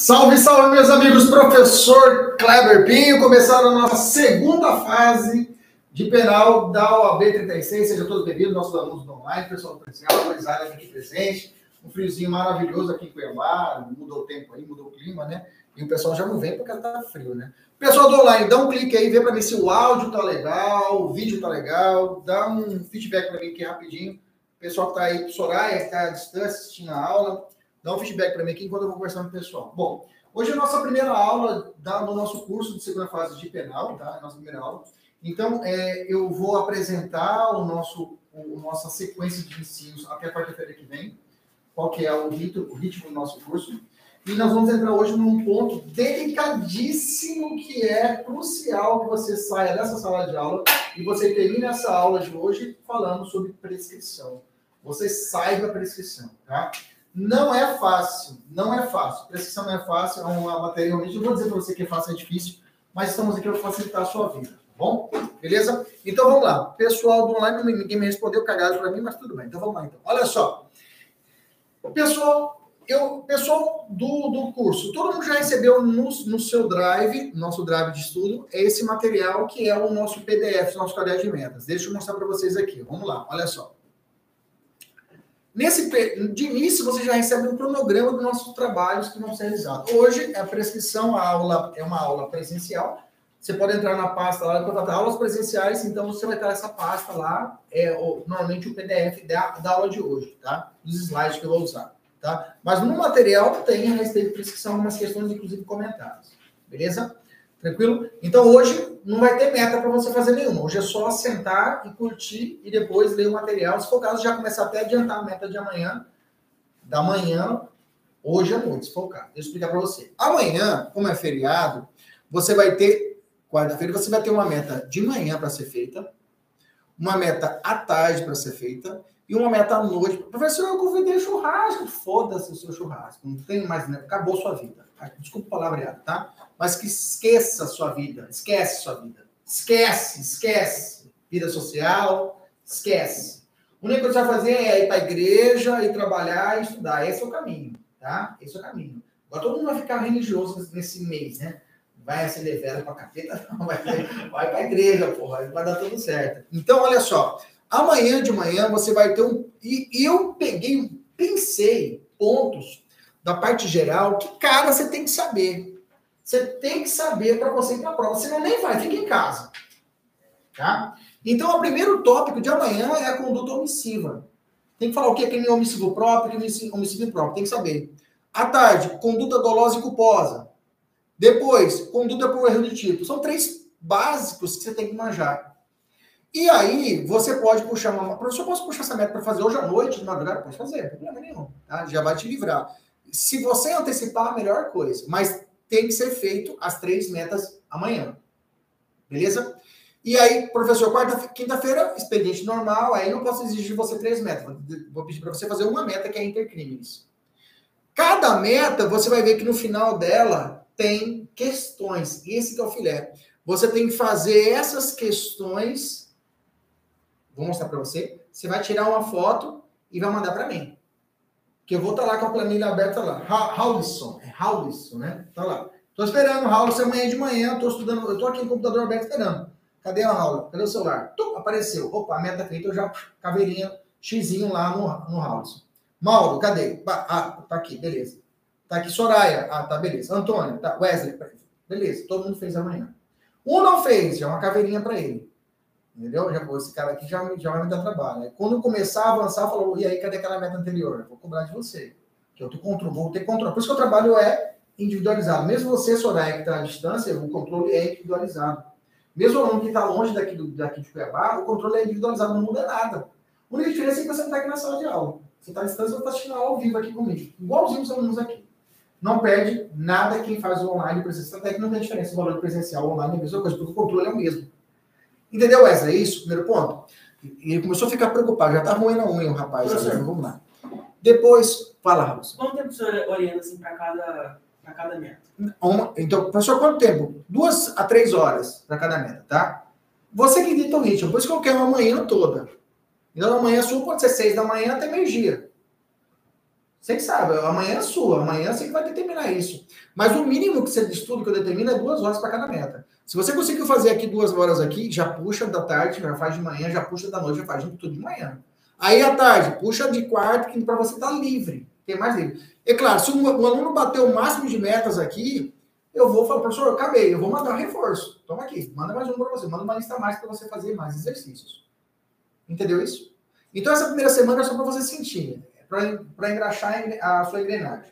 Salve, salve, meus amigos! Professor Kleber Pinho, começando a nossa segunda fase de penal da OAB 36. Sejam todos bem-vindos, nossos alunos do online, pessoal do presencial, autorizado aqui presente. Um friozinho maravilhoso aqui em Cuiabá, mudou o tempo aí, mudou o clima, né? E o pessoal já não vem porque tá frio, né? Pessoal do online, dá um clique aí, vê para mim se o áudio tá legal, o vídeo tá legal, dá um feedback para mim aqui rapidinho. O pessoal que tá aí, Soraya, que tá à distância assistindo a aula, dá um feedback para mim aqui enquanto eu vou conversando com o pessoal. Bom, hoje é a nossa primeira aula da, do nosso curso de segunda fase de penal, tá? A nossa primeira aula. Então, é, eu vou apresentar o nosso, o, nossa sequência de ensinos até quarta-feira que vem, qual que é o ritmo, o ritmo do nosso curso. E nós vamos entrar hoje num ponto delicadíssimo que é crucial que você saia dessa sala de aula e você termine essa aula de hoje falando sobre prescrição. Você saiba a prescrição, tá? Não é fácil, não é fácil. Prescrição não é fácil, é uma matéria realmente. Eu vou dizer para você que é fácil, é difícil, mas estamos aqui para facilitar a sua vida, tá bom? Beleza? Então vamos lá. Pessoal do online, ninguém me respondeu cagado para mim, mas tudo bem. Então vamos lá. Então. Olha só. Pessoal, eu, pessoal do, do curso, todo mundo já recebeu no, no seu drive, nosso drive de estudo, esse material que é o nosso PDF, nosso caderno de metas. Deixa eu mostrar para vocês aqui. Vamos lá, olha só. Nesse, de início, você já recebe um cronograma dos nossos trabalhos que vão ser realizados. Hoje, a prescrição, a aula é uma aula presencial. Você pode entrar na pasta lá contratar aulas presenciais, então você vai ter essa pasta lá, é o, normalmente o PDF da, da aula de hoje, tá? Dos slides que eu vou usar. Tá? Mas no material tem a respeito de prescrição algumas questões, inclusive comentadas. Beleza? Tranquilo? Então hoje não vai ter meta para você fazer nenhuma. Hoje é só sentar e curtir e depois ler o material. Se for o caso, já começar até a adiantar a meta de amanhã, da manhã, hoje à noite, se for o caso. Deixa eu explicar para você. Amanhã, como é feriado, você vai ter, quarta-feira, você vai ter uma meta de manhã para ser feita, uma meta à tarde para ser feita e uma meta à noite. Professor, eu convidei churrasco. Foda-se o seu churrasco. Não tem mais, né? Acabou sua vida. Desculpa o palavreado, tá? Mas que esqueça a sua vida. Esquece sua vida. Esquece, esquece. Vida social, esquece. A única coisa que você vai fazer é ir para a igreja e trabalhar e estudar. Esse é o caminho, tá? Esse é o caminho. Agora todo mundo vai ficar religioso nesse mês, né? Vai acender vela para capeta? Não, vai, vai para a igreja, porra. Vai dar tudo certo. Então, olha só. Amanhã de manhã você vai ter um. E eu peguei, pensei pontos da parte geral que, cara, você tem que saber. Você tem que saber para você ir para a prova. Senão nem vai, fica em casa. Tá? Então, o primeiro tópico de amanhã é a conduta omissiva. Tem que falar o que é crime omissivo próprio e omissivo próprio. Tem que saber. À tarde, conduta dolosa e culposa. Depois, conduta por erro de tipo. São três básicos que você tem que manjar. E aí, você pode puxar uma. Professor, posso puxar essa meta para fazer hoje à noite, de madrugada? Pode fazer, não tem problema nenhum. Tá? Já vai te livrar. Se você antecipar, a melhor coisa. Mas tem que ser feito as três metas amanhã. Beleza? E aí, professor, quarta, quinta-feira, expediente normal, aí não posso exigir de você três metas. Vou pedir para você fazer uma meta que é intercrimes. Cada meta, você vai ver que no final dela tem questões. Esse que é o filé. Você tem que fazer essas questões Vou mostrar para você. Você vai tirar uma foto e vai mandar para mim. Que eu vou estar tá lá com a planilha aberta lá. Howlisson. É Howlisson, né? Tá lá. Tô esperando o Howlisson amanhã de manhã. Tô estudando. Eu tô aqui no computador aberto esperando. Cadê a aula? Cadê o celular? Apareceu. Opa, meta feita. Eu já caveirinha xizinho lá no, no. Mauro, cadê? Ah, tá aqui, beleza. Tá aqui Soraya. Ah, tá, beleza. Antônio, tá. Wesley, beleza. Todo mundo fez amanhã. Um não fez, já é uma caveirinha para ele. Entendeu? Já, esse cara aqui já, já vai me dar trabalho. quando começar a avançar, falou, e aí, cadê aquela meta anterior? Eu vou cobrar de você. Que eu te controlo, vou ter controle. Por isso que o trabalho é individualizado. Mesmo você, Soraya, que está à distância, o controle é individualizado. Mesmo o aluno que está longe daqui, do, daqui de Cuiabá, o controle é individualizado, não muda nada. A única diferença é que você não está aqui na sala de aula. Você está à distância, você está assistindo ao vivo aqui comigo. Igualzinho os alunos aqui. Não perde nada quem faz o online presencial. Até que não tem diferença o valor presencial online é a mesma coisa, porque o controle é o mesmo. Entendeu, Wesley? É isso? Primeiro ponto. E ele começou a ficar preocupado. Já está ruim a unha o rapaz. Professor, vamos lá. Depois, fala, Raul. Quanto tempo o senhor orienta assim, para cada, cada meta? Então, professor, quanto tempo? Duas a três horas para cada meta, tá? Você que dita o ritmo. Por isso que eu quero uma manhã toda. Então, a manhã sua pode ser seis da manhã até meio-dia. Você sabe, amanhã é sua, amanhã você que vai determinar isso. Mas o mínimo que você de estudo que eu determino é duas horas para cada meta. Se você conseguiu fazer aqui duas horas aqui, já puxa da tarde, já faz de manhã, já puxa da noite, já faz tudo de manhã. Aí à tarde, puxa de quarto, que para você tá livre, tem mais livre. É claro, se o, o aluno bater o máximo de metas aqui, eu vou falar, professor, eu acabei, eu vou mandar um reforço. Toma aqui, manda mais um para você, manda uma lista a mais para você fazer mais exercícios. Entendeu isso? Então, essa primeira semana é só para você sentir, para engraxar a sua engrenagem.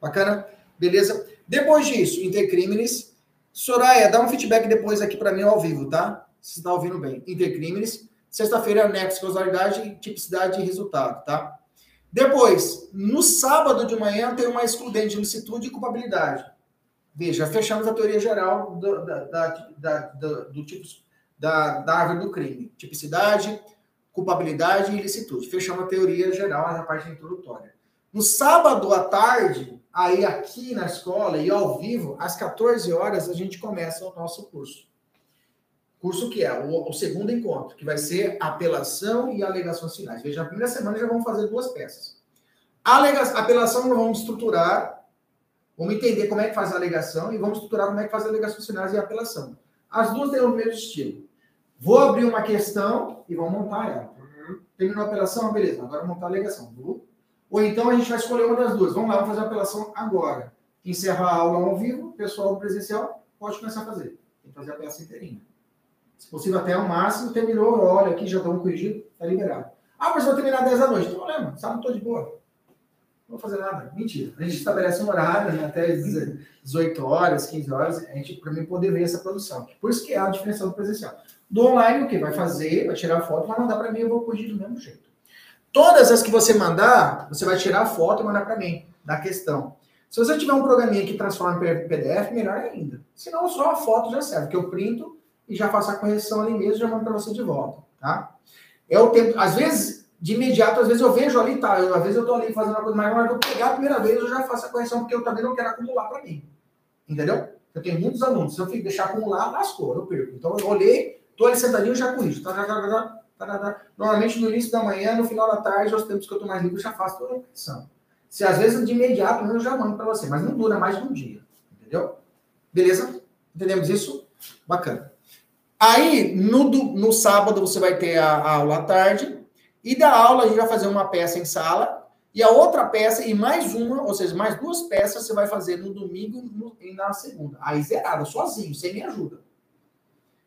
Bacana? Beleza? Depois disso, intercrimes. Soraya, dá um feedback depois aqui para mim ao vivo, tá? Se está ouvindo bem. Intercrimes. Sexta-feira, anexo, causalidade, tipicidade e resultado, tá? Depois, no sábado de manhã, tem uma excludente de licitude e culpabilidade. Veja, fechamos a teoria geral do, da, da, da, do tipo da, da árvore do crime. Tipicidade, culpabilidade e ilicitude. Fechamos a teoria geral na parte introdutória. No sábado à tarde, aí aqui na escola e ao vivo, às 14 horas, a gente começa o nosso curso. Curso que é o, o segundo encontro, que vai ser apelação e alegações finais. Veja, na primeira semana já vamos fazer duas peças. Alega, apelação nós vamos estruturar, vamos entender como é que faz a alegação e vamos estruturar como é que faz a alegações finais e a apelação. As duas têm o mesmo estilo. Vou abrir uma questão e vou montar ela. Terminou a apelação? Beleza, agora montar a alegação. Ou então a gente vai escolher uma das duas. Vamos lá, vamos fazer a apelação agora. Encerrar a aula ao vivo, pessoal presencial pode começar a fazer. Tem que fazer a peça inteirinha. Se possível, até o máximo, terminou, olha aqui, já estamos corrigido, está liberado. Ah, mas vai terminar 10 da noite. Não tem problema, sábado estou de boa. Não vou fazer nada. Mentira. A gente estabelece um horário, né, até 18 horas, 15 horas, a gente, para mim poder ver essa produção. Por isso que é a diferença do presencial. Do online, o que? Vai fazer, vai tirar foto, vai mandar para mim, eu vou corrigir do mesmo jeito. Todas as que você mandar, você vai tirar a foto e mandar para mim, da questão. Se você tiver um programinha que transforma em PDF, melhor ainda. Se não, só a foto já serve, que eu printo e já faço a correção ali mesmo e já mando para você de volta, tá? É o tempo, às vezes, de imediato, às vezes eu vejo ali, tá, eu, às vezes eu tô ali fazendo uma coisa, mas na hora que eu pegar a primeira vez, eu já faço a correção, porque eu também não quero acumular para mim. Entendeu? Eu tenho muitos alunos, se eu deixar acumular, lascou, eu perco. Então eu olhei, Estou ali sentadinho, já corrijo. Tá, tá, tá, Normalmente no início da manhã, no final da tarde, aos tempos que eu estou mais livre, eu já faço toda a correção. Se às vezes de imediato eu já mando para você, mas não dura mais de um dia. Entendeu? Beleza? Entendemos isso? Bacana. Aí, no, no sábado, você vai ter a, a aula à tarde. E da aula, a gente vai fazer uma peça em sala. E a outra peça, e mais uma, ou seja, mais duas peças, você vai fazer no domingo e na segunda. Aí zerada, sozinho, sem minha ajuda.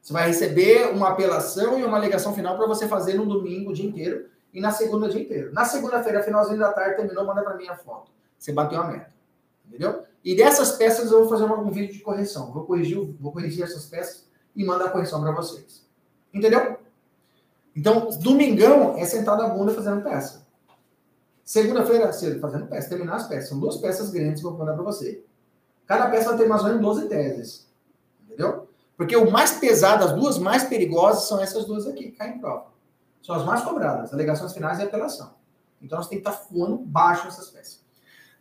Você vai receber uma apelação e uma alegação final para você fazer no domingo o dia inteiro e na segunda o dia inteiro. Na segunda-feira, finalzinho da tarde, terminou, manda para mim a foto. Você bateu a meta. Entendeu? E dessas peças eu vou fazer um vídeo de correção. Vou corrigir, vou corrigir essas peças e mandar a correção para vocês. Entendeu? Então, domingão é sentado a bunda fazendo peça. Segunda-feira, fazendo peça, terminar as peças. São duas peças grandes que eu vou mandar para você. Cada peça vai ter mais ou menos 12 teses. Entendeu? Porque o mais pesado, as duas mais perigosas são essas duas aqui, caem em prova. São as mais cobradas, alegações finais e apelação. Então você tem que estar voando baixo essas peças.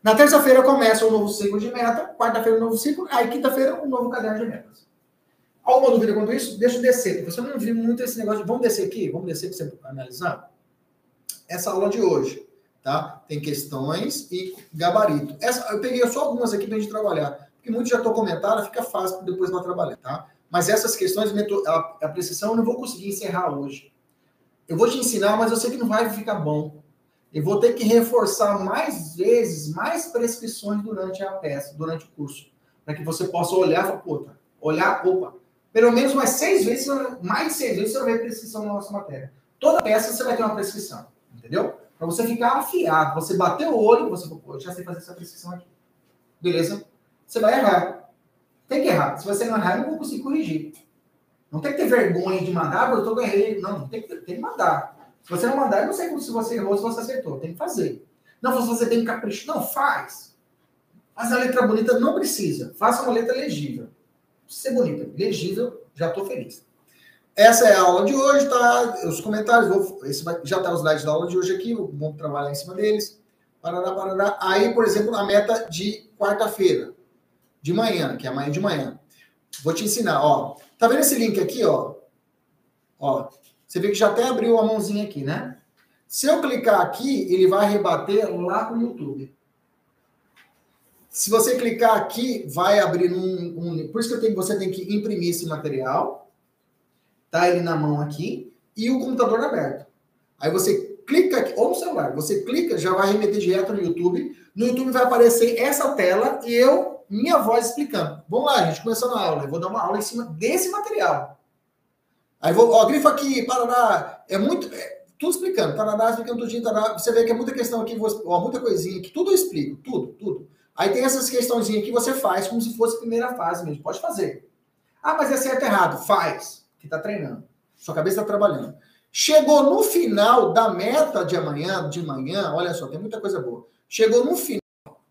Na terça-feira começa um novo ciclo de meta, quarta-feira um novo ciclo, aí quinta-feira um novo caderno de metas. Alguma dúvida quanto isso? Deixa eu descer, você não viu muito esse negócio de vamos descer aqui, vamos descer para você analisar. Essa aula de hoje, tá? Tem questões e gabarito. Essa, eu peguei só algumas aqui para a gente trabalhar, porque muitos já estão comentando, fica fácil depois para trabalhar, tá? Mas essas questões, a, precisão, eu não vou conseguir encerrar hoje. Eu vou te ensinar, mas eu sei que não vai ficar bom. Eu vou ter que reforçar mais vezes, mais prescrições durante a peça, durante o curso, para que você possa olhar e falar, puta, olhar, opa, Pelo menos mais seis vezes, mais seis vezes você vai ver prescrição na nossa matéria. Toda peça você vai ter uma prescrição, entendeu? Para você ficar afiado, você bater o olho, você eu já sei fazer essa prescrição aqui. Beleza? Você vai errar. Tem que errar. Se você não errar, eu não vou conseguir corrigir. Não tem que ter vergonha de mandar, porque eu tô errei. Não, tem que, tem que mandar. Se você não mandar, eu não sei se você errou, se você acertou. Tem que fazer. Não, se você tem capricho. Não, faz. Faz a letra bonita, não precisa. Faça uma letra legível. Ser bonita, legível, já estou feliz. Essa é a aula de hoje, tá? Os comentários, vou, esse vai, já tá os slides da aula de hoje aqui, vamos trabalhar em cima deles. Parará, parará. Aí, por exemplo, a meta de quarta-feira, de manhã, que é amanhã de manhã. Vou te ensinar, ó. Tá vendo esse link aqui, ó? Ó, você vê que já até abriu a mãozinha aqui, né? Se eu clicar aqui, ele vai rebater lá no YouTube. Se você clicar aqui, vai abrir um, um por isso que tenho, você tem que imprimir esse material, tá ele na mão aqui e o computador aberto. Aí você clica aqui, ou no celular, você clica, já vai remeter direto no YouTube. No YouTube vai aparecer essa tela e eu, minha voz explicando. Vamos lá, gente, começando a aula. Eu vou dar uma aula em cima desse material. Aí vou, ó, grifo aqui, Paraná, é muito, é, tudo explicando, Paraná, explicando tudinho, tarará, você vê que é muita questão aqui, ó, muita coisinha aqui, tudo eu explico, tudo, tudo. Aí tem essas questãozinhas que você faz como se fosse a primeira fase mesmo, pode fazer. Ah, mas é certo errado? Faz, que tá treinando, sua cabeça tá trabalhando. Chegou no final da meta de amanhã, de manhã, olha só, tem muita coisa boa. Chegou no final,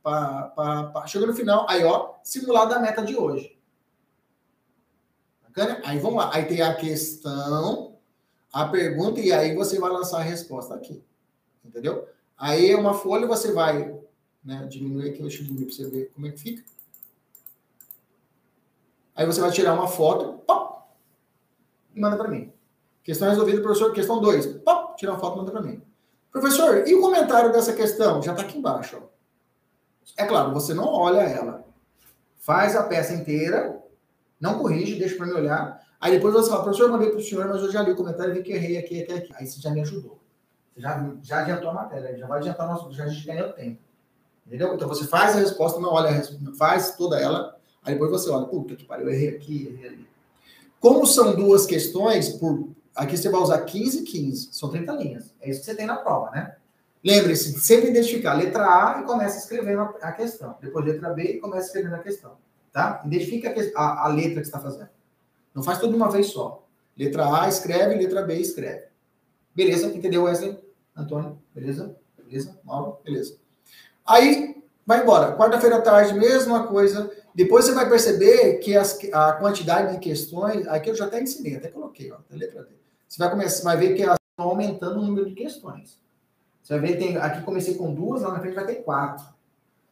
pá, chegou no final, aí ó, simulado da meta de hoje. Bacana? Aí vamos lá. Aí tem a questão, a pergunta, e aí você vai lançar a resposta aqui. Entendeu? Aí é uma folha, você vai né, diminuir aqui, deixa eu diminuir para você ver como é que fica. Aí você vai tirar uma foto, pop, e manda para mim. Questão resolvida, professor. Questão 2. Pop, tira uma foto e manda para mim. Professor, e o comentário dessa questão? Já está aqui embaixo. Ó. É claro, você não olha ela. Faz a peça inteira, não corrige, deixa para me olhar. Aí depois você fala, professor, eu mandei para o senhor, mas eu já li o comentário e vi que errei aqui até aqui. Aí você já me ajudou. Você já, já adiantou a matéria, já vai adiantar nosso, já a gente ganhou tempo. Entendeu? Então você faz a resposta, não olha a resposta, faz toda ela, aí depois você olha, puta que pariu, eu errei aqui, errei ali. Como são duas questões, por aqui você vai usar 15 e 15, são 30 linhas. É isso que você tem na prova, né? Lembre-se, sempre identificar letra A e começa escrevendo a questão. Depois letra B e começa escrevendo a questão. Tá? Identifica a, a letra que está fazendo. Não faz tudo de uma vez só. Letra A escreve, letra B escreve. Beleza? Entendeu, Wesley? Antônio? Beleza? Beleza? Mauro? Beleza. Aí, vai embora. Quarta-feira à tarde, mesma coisa. Depois você vai perceber que as, a quantidade de questões, aqui eu já até ensinei, até coloquei, ó, letra D. Você vai começar, vai ver que elas estão aumentando o número de questões. Você vai ver, tem, aqui comecei com duas, lá na frente vai ter quatro.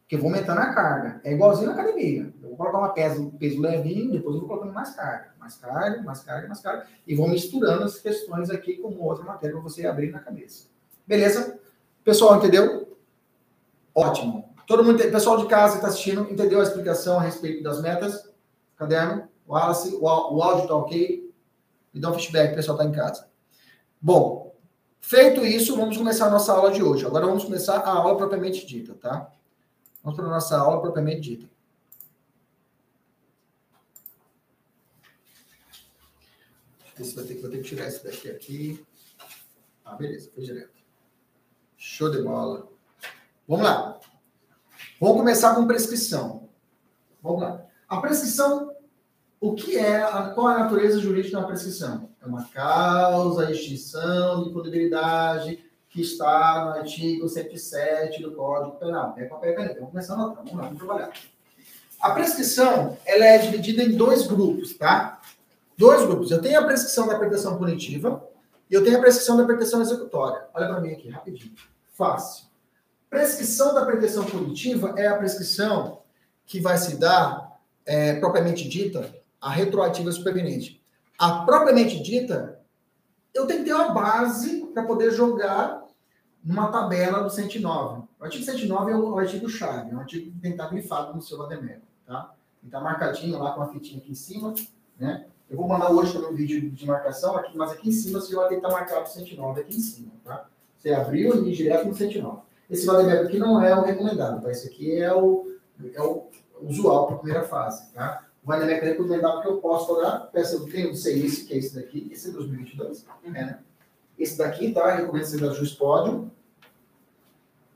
Porque eu vou aumentando a carga. É igualzinho na academia. Eu vou colocar uma peso, peso levinho, depois eu vou colocando mais carga. Mais carga, mais carga, mais carga. E vou misturando as questões aqui com outra matéria para você abrir na cabeça. Beleza? Pessoal, entendeu? Ótimo. Todo mundo, pessoal de casa que está assistindo, entendeu a explicação a respeito das metas? Caderno? Wallace, o, o áudio está ok? Me dá um feedback, o pessoal está em casa. Bom, feito isso, vamos começar a nossa aula de hoje. Agora vamos começar a aula propriamente dita, tá? Vamos para a nossa aula propriamente dita. Esse vai ter, vou ter que tirar esse daqui aqui. Ah, beleza, foi direto. Show de bola. Vamos lá. Vamos começar com prescrição. Vamos lá. A prescrição, o que é, qual é a natureza jurídica da prescrição? É uma causa, extinção de punibilidade, que está no artigo 107 do Código Penal. É papel e caneta. Vamos começar a notar. Vamos lá, vamos trabalhar. A prescrição ela é dividida em dois grupos, tá? Dois grupos. Eu tenho a prescrição da pretensão punitiva e eu tenho a prescrição da pretensão executória. Olha para mim aqui, rapidinho. Fácil. Prescrição da pretensão punitiva é a prescrição que vai se dar, é, propriamente dita, a retroativa superveniente. A propriamente dita, eu tenho que ter uma base para poder jogar numa tabela do 109. O artigo 109 é o artigo-chave, é um artigo que tem que estar grifado no seu Vademecum, tá? Estar marcadinho lá com a fitinha aqui em cima, né? Eu vou mandar hoje também um vídeo de marcação, aqui, mas aqui em cima você vai estar marcado o 109 aqui em cima, tá? Você abriu e ir direto no 109. Esse Vademecum aqui não é o recomendado, tá? Esse aqui é o, é o usual para a primeira fase, tá? O Vanemec recomendado que eu posso cobrar. Peça, eu tenho sei esse, que é esse daqui. Esse é 2022. É, né? Esse daqui, tá? Recomendo ser da Jus Pódio.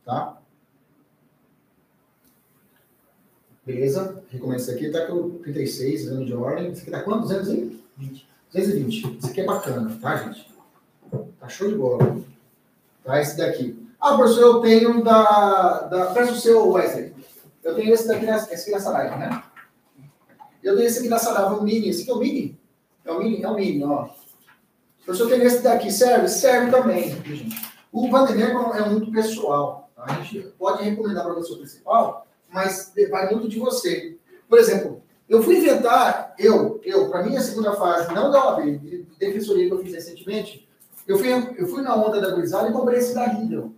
Tá? Beleza? Recomendo esse aqui. Tá com 36 anos de ordem. Esse aqui tá quanto? 220. 220. Esse aqui é bacana, tá, gente? Tá show de bola. Tá? Esse daqui. Ah, professor, eu tenho da. da presta o seu, Wesley. Eu tenho esse daqui nessa, esse aqui nessa live, né? Eu tenho esse aqui nessa live, o mini. Esse aqui é o mini? É o mini? É o mini, ó. Professor, tem esse daqui, serve? Serve também, gente. O Vandermeer é muito pessoal. Tá? A gente pode recomendar para o professor principal, mas vai muito de você. Por exemplo, eu fui inventar, eu, eu, para mim, a segunda fase, não da OAB, de defensoria que eu fiz recentemente, eu fui, eu fui na onda da gurizada e comprei esse da Riddle.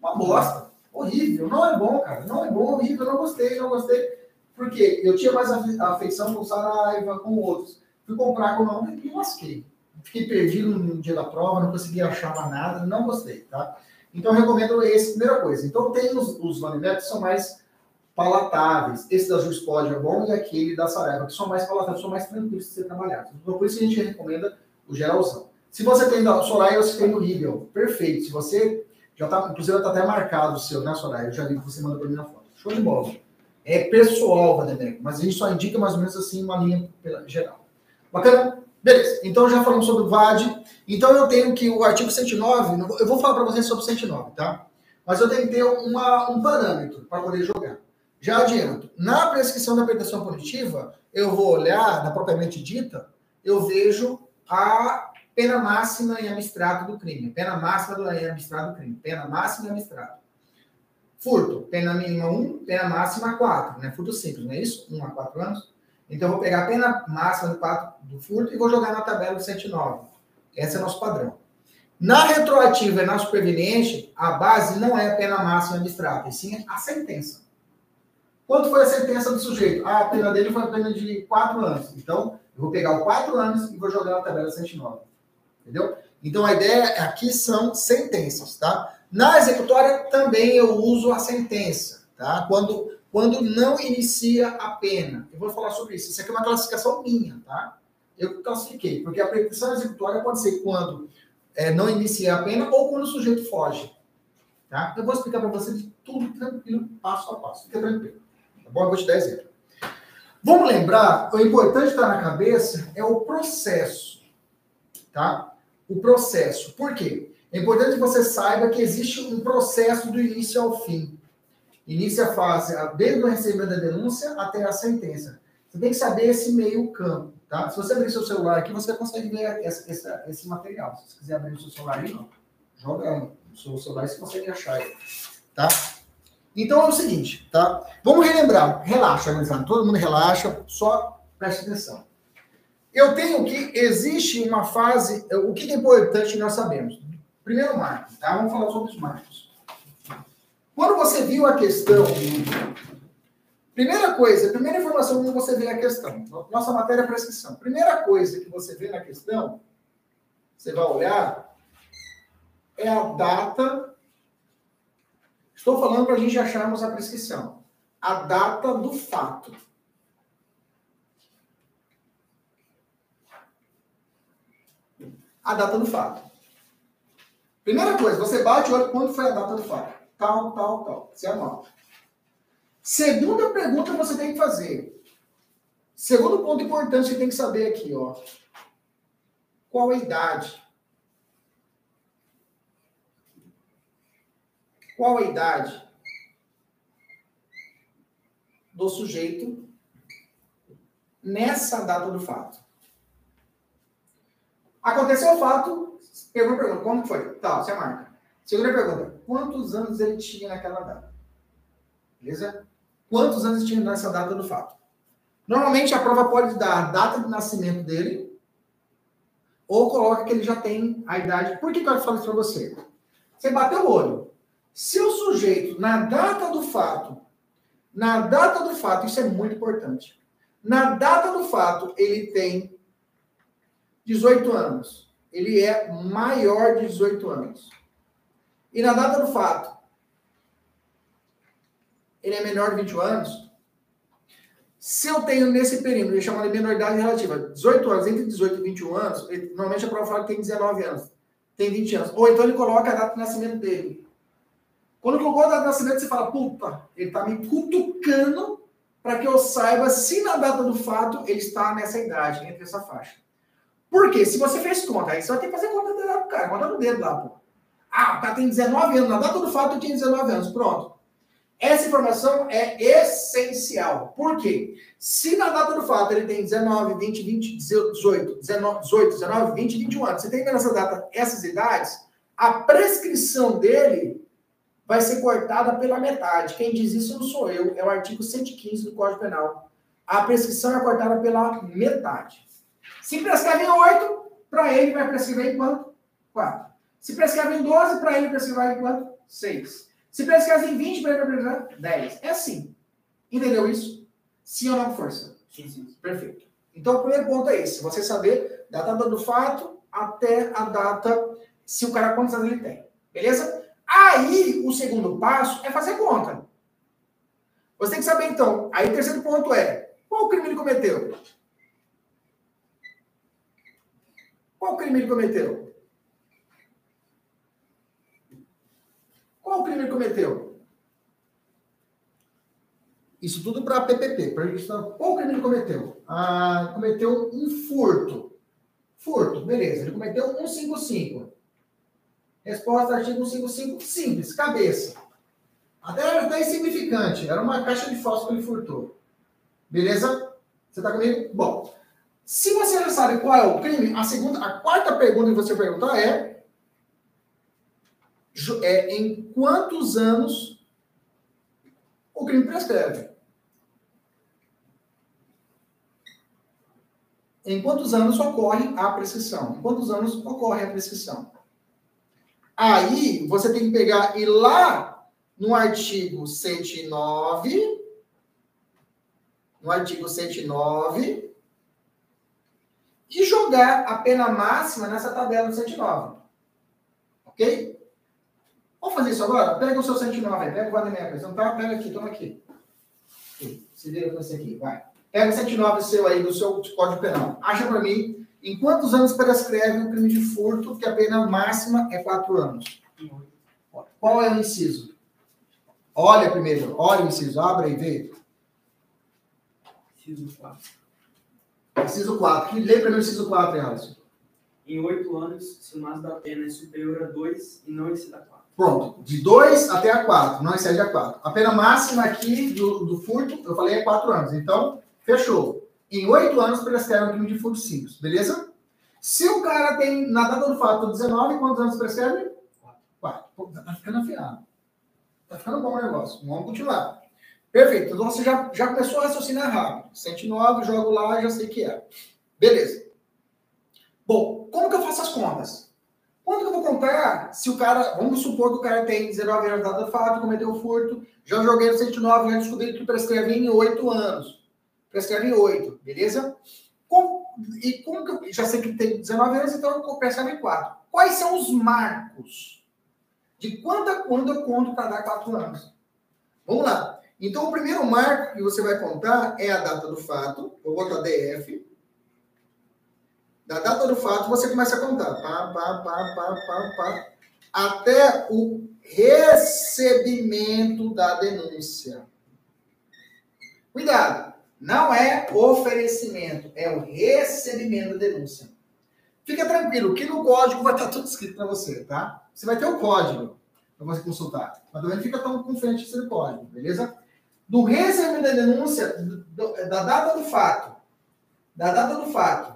Uma bosta. Horrível. Não é bom, cara. Não é bom, horrível. Não gostei, não gostei. Porque eu tinha mais afeição com o Saraiva, com outros. Fui comprar com uma e lasquei. Fiquei perdido no dia da prova, não consegui achar mais nada, não gostei, tá? Então, recomendo esse, primeira coisa. Então, tem os, os que são mais palatáveis. Esse da Jus é bom e aquele da Saraiva, que são mais palatáveis, são mais tranquilos de ser trabalhados. Então, por isso que a gente recomenda o geralzão. Se você tem da Soraya, você tem o Riegel. Perfeito. Se você já tá, inclusive está até marcado o seu, né, Soraya? Eu já vi que você mandou para mim na foto. Show de bola. É pessoal, Vanderbeck, mas a gente só indica mais ou menos assim uma linha geral. Bacana? Beleza. Então já falamos sobre o VAD. Então eu tenho que o artigo 109, eu vou falar para vocês sobre o 109, tá? Mas eu tenho que ter uma, um parâmetro para poder jogar. Já adianto, na prescrição da pretensão punitiva, eu vou olhar, na propriamente dita, eu vejo a Pena máxima em abstrato do crime. Pena máxima em abstrato do crime. Pena máxima em abstrato. Furto. Pena mínima 1, pena máxima 4. Né? Furto simples, não é isso? 1 a 4 anos. Então, eu vou pegar a pena máxima do, 4, do furto e vou jogar na tabela do 109. Esse é o nosso padrão. Na retroativa e na superveniente, a base não é a pena máxima abstrata, e sim a sentença. Quanto foi a sentença do sujeito? Ah, a pena dele foi a pena de 4 anos. Então, eu vou pegar o 4 anos e vou jogar na tabela 109. Entendeu? Então a ideia aqui são sentenças, tá? Na executória também eu uso a sentença, tá? Quando, quando não inicia a pena. Eu vou falar sobre isso. Isso aqui é uma classificação minha, tá? Eu classifiquei, porque a pretensão executória pode ser quando é, não inicia a pena ou quando o sujeito foge. Tá? Eu vou explicar para vocês tudo tranquilo, passo a passo. Fica tranquilo. Tá bom? Eu vou te dar exemplo. Vamos lembrar, o importante estar na cabeça é o processo. Tá? o processo. Por quê? É importante que você saiba que existe um processo do início ao fim. Inicia a fase desde o recebimento da denúncia até a sentença. Você tem que saber esse meio campo, tá? Se você abrir seu celular aqui, você consegue ver essa, essa, esse material. Se você quiser abrir o seu celular aí, joga no seu celular e você consegue achar aí, tá? Então é o seguinte, tá? Vamos relembrar. Relaxa, organizado. Todo mundo relaxa, só preste atenção eu tenho que existe uma fase. O que é importante nós sabemos? Primeiro marco, tá? Vamos falar sobre os marcos. Quando você viu a questão, primeira coisa, primeira informação quando você vê a questão, nossa matéria é prescrição. Primeira coisa que você vê na questão, você vai olhar, é a data. Estou falando para a gente acharmos a prescrição. A data do fato. a data do fato. Primeira coisa, você bate o olho quando foi a data do fato. Tal, tal, tal. Você anota. Segunda pergunta que você tem que fazer. Segundo ponto importante que tem que saber aqui, ó. Qual a idade? Qual a idade do sujeito nessa data do fato? Aconteceu o fato, pergunta, pergunta, como foi? Tá, você marca. Segunda pergunta, quantos anos ele tinha naquela data? Beleza? Quantos anos ele tinha nessa data do fato? Normalmente a prova pode dar a data de nascimento dele ou coloca que ele já tem a idade. Por que, que eu falo isso para você? Você bateu o olho. Se o sujeito, na data do fato, na data do fato, isso é muito importante. Na data do fato, ele tem 18 anos. Ele é maior de 18 anos. E na data do fato, ele é menor de 21 anos. Se eu tenho nesse período, ele chama de menoridade relativa, 18 anos, entre 18 e 21 anos, ele, normalmente a prova fala que tem 19 anos, tem 20 anos. Ou então ele coloca a data de nascimento dele. Quando colocou a data de nascimento, você fala, puta, ele tá me cutucando para que eu saiba se na data do fato ele está nessa idade, entre essa faixa. Por quê? Se você fez conta, aí você vai ter que fazer conta do cara, conta no dedo lá, pô. Ah, o cara tem 19 anos, na data do fato eu tinha 19 anos, pronto. Essa informação é essencial. Por quê? Se na data do fato ele tem 19, 20, 20, 18, 19, 18, 19 20, 21 anos, você tem nessa data essas idades, a prescrição dele vai ser cortada pela metade. Quem diz isso não sou eu, é o artigo 115 do Código Penal. A prescrição é cortada pela metade. Se prescreve em 8, para ele vai prescrever em quanto? 4. Se prescreve em 12, para ele prescrever em quanto? 6. Se prescreve em 20, para ele prescrever 10. É assim. Entendeu isso? Sim ou não, força? Sim, sim. Perfeito. Então, o primeiro ponto é esse. Você saber da data do fato até a data, se o cara quantos anos ele tem. Beleza? Aí, o segundo passo é fazer conta. Você tem que saber, então. Aí, o terceiro ponto é: qual crime ele cometeu? Qual crime ele cometeu? Qual crime ele cometeu? Isso tudo para PPP. Pra gente, qual crime ele cometeu? Ah, cometeu um furto. Furto, beleza. Ele cometeu 155. Resposta artigo 155, simples, cabeça. Até era até insignificante. Era uma caixa de fósforo que ele furtou. Beleza? Você está comigo? Bom, se você já sabe qual é o crime, a segunda, a quarta pergunta que você perguntar é, é em quantos anos o crime prescreve? Em quantos anos ocorre a prescrição? Em quantos anos ocorre a prescrição? Aí você tem que pegar e lá no artigo 109, no artigo 109, e jogar a pena máxima nessa tabela do 109. Ok? Vamos fazer isso agora? Pega o seu 109 aí, pega o Vademecas. Então tá, pega aqui, toma aqui. Se vira com esse aqui, vai. Pega o 109 seu aí, do seu Código Penal. Acha para mim em quantos anos prescreve o crime de furto, que a pena máxima é 4 anos? Qual é o inciso? Olha primeiro, olha o inciso, abre e vê. Inciso 4. Inciso 4. Lê para mim o inciso 4, Alisson. Em oito anos, se o máximo da pena é superior a 2 e não excede a 4. Pronto. De 2 até a 4, não excede a 4. A pena máxima aqui do, do furto, eu falei, é 4 anos. Então, fechou. Em 8 anos, prescreve o crime de furto simples, beleza? Se o cara tem, na data do fato, 19, quantos anos prescreve? 4. Tá ficando afiado. Tá ficando bom o negócio. Vamos continuar. Perfeito. Então você já, já começou a raciocinar rápido. 109, jogo lá, já sei que é. Beleza. Bom, como que eu faço as contas? Quanto que eu vou contar se o cara, vamos supor que o cara tem 19 anos de data fato, cometeu furto, já joguei no 109, já descobri que prescreve em 8 anos. Prescreve em 8, beleza? E como que eu já sei que tem 19 anos, então eu prescreve em 4. Quais são os marcos? De quando a quando eu conto para dar 4 anos? Vamos lá. Então, o primeiro marco que você vai contar é a data do fato. Vou botar DF. Da data do fato, você começa a contar. Pá, pá, pá, pá, pá, pá, até o recebimento da denúncia. Cuidado. Não é oferecimento, é o recebimento da denúncia. Fica tranquilo, que no código vai estar tudo escrito para você, tá? Você vai ter o código para você consultar. Mas também fica tão confiante no código, beleza? Do recebimento da denúncia, da data do fato, da data do fato,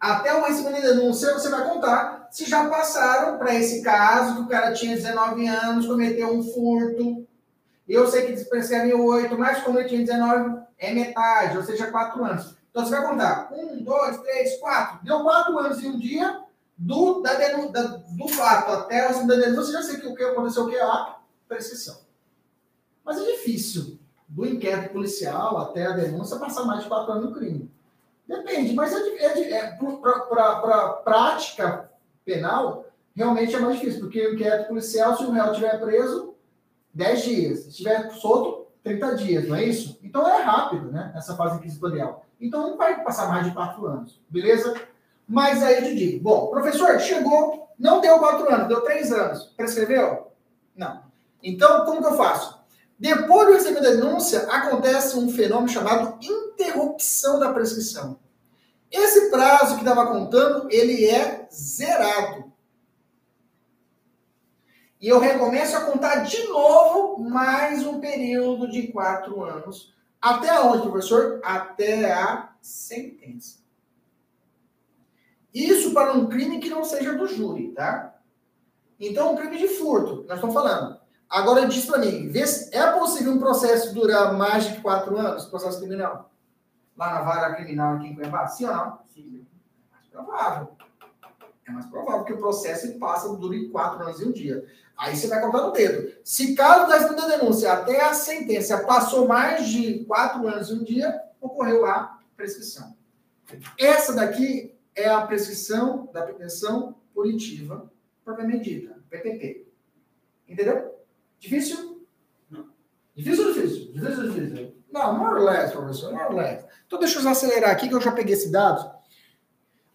até o recebimento da denúncia, você vai contar se já passaram para esse caso, que o cara tinha 19 anos, cometeu um furto, eu sei que prescreve 8, mas como ele tinha 19, é metade, ou seja, 4 anos. Então você vai contar 1, 2, 3, 4. Deu 4 anos e um dia do, da, da, do fato até o recebimento da denúncia, já sei que o que aconteceu, o que é a prescrição. Mas é difícil do inquérito policial até a denúncia passar mais de quatro anos no crime. Depende, mas é, é, é para prática penal, realmente é mais difícil, porque o inquérito policial, se o réu estiver preso, 10 dias. Se estiver solto, 30 dias, não é isso? Então é rápido, né? Essa fase inquisitorial. Então não vai passar mais de quatro anos, beleza? Mas aí eu te digo, bom, professor, chegou, não deu quatro anos, deu três anos. Prescreveu? Não. Então, como que eu faço? Depois de receber a denúncia, acontece um fenômeno chamado interrupção da prescrição. Esse prazo que estava contando, ele é zerado. E eu recomeço a contar de novo mais um período de quatro anos. Até onde, professor? Até a sentença. Isso para um crime que não seja do júri, tá? Então, um crime de furto, nós estamos falando. Agora, diz para mim, é possível um processo durar mais de quatro anos, processo criminal? Lá na vara criminal aqui em Cuiabá? Sim ou não? Sim. É mais provável. É mais provável que o processo passe dure quatro anos e um dia. Aí você vai contar no dedo. Se caso da segunda denúncia até a sentença passou mais de quatro anos e um dia, ocorreu a prescrição. Essa daqui é a prescrição da pretensão punitiva propriamente dita, PPP. Entendeu? Difícil? Não. Difícil ou difícil? Difícil ou difícil? Não, more or less, professor, more or less. Então deixa eu acelerar aqui que eu já peguei esse dado.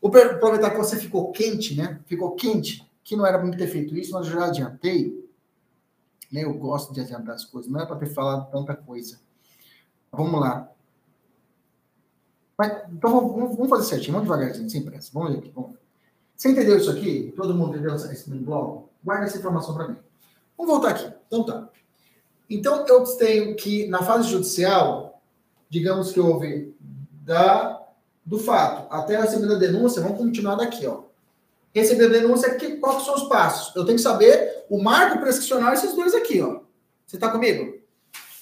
Vou aproveitar que você ficou quente, né? Ficou quente que não era para ter feito isso, mas eu já adiantei. Né? Eu gosto de adiantar as coisas, não é para ter falado tanta coisa. Vamos lá. Mas, então vamos, fazer certinho, vamos devagarzinho, sem pressa. Vamos ver aqui. Vamos. Você entendeu isso aqui? Todo mundo entendeu esse bloco? Guarda essa informação para mim. Vamos voltar aqui. Então tá. Então eu tenho que, na fase judicial, digamos que houve da, do fato até a segunda denúncia, vamos continuar daqui, ó receber a denúncia, que, quais são os passos? Eu tenho que saber o marco prescricional, esses dois aqui, ó. Você está comigo?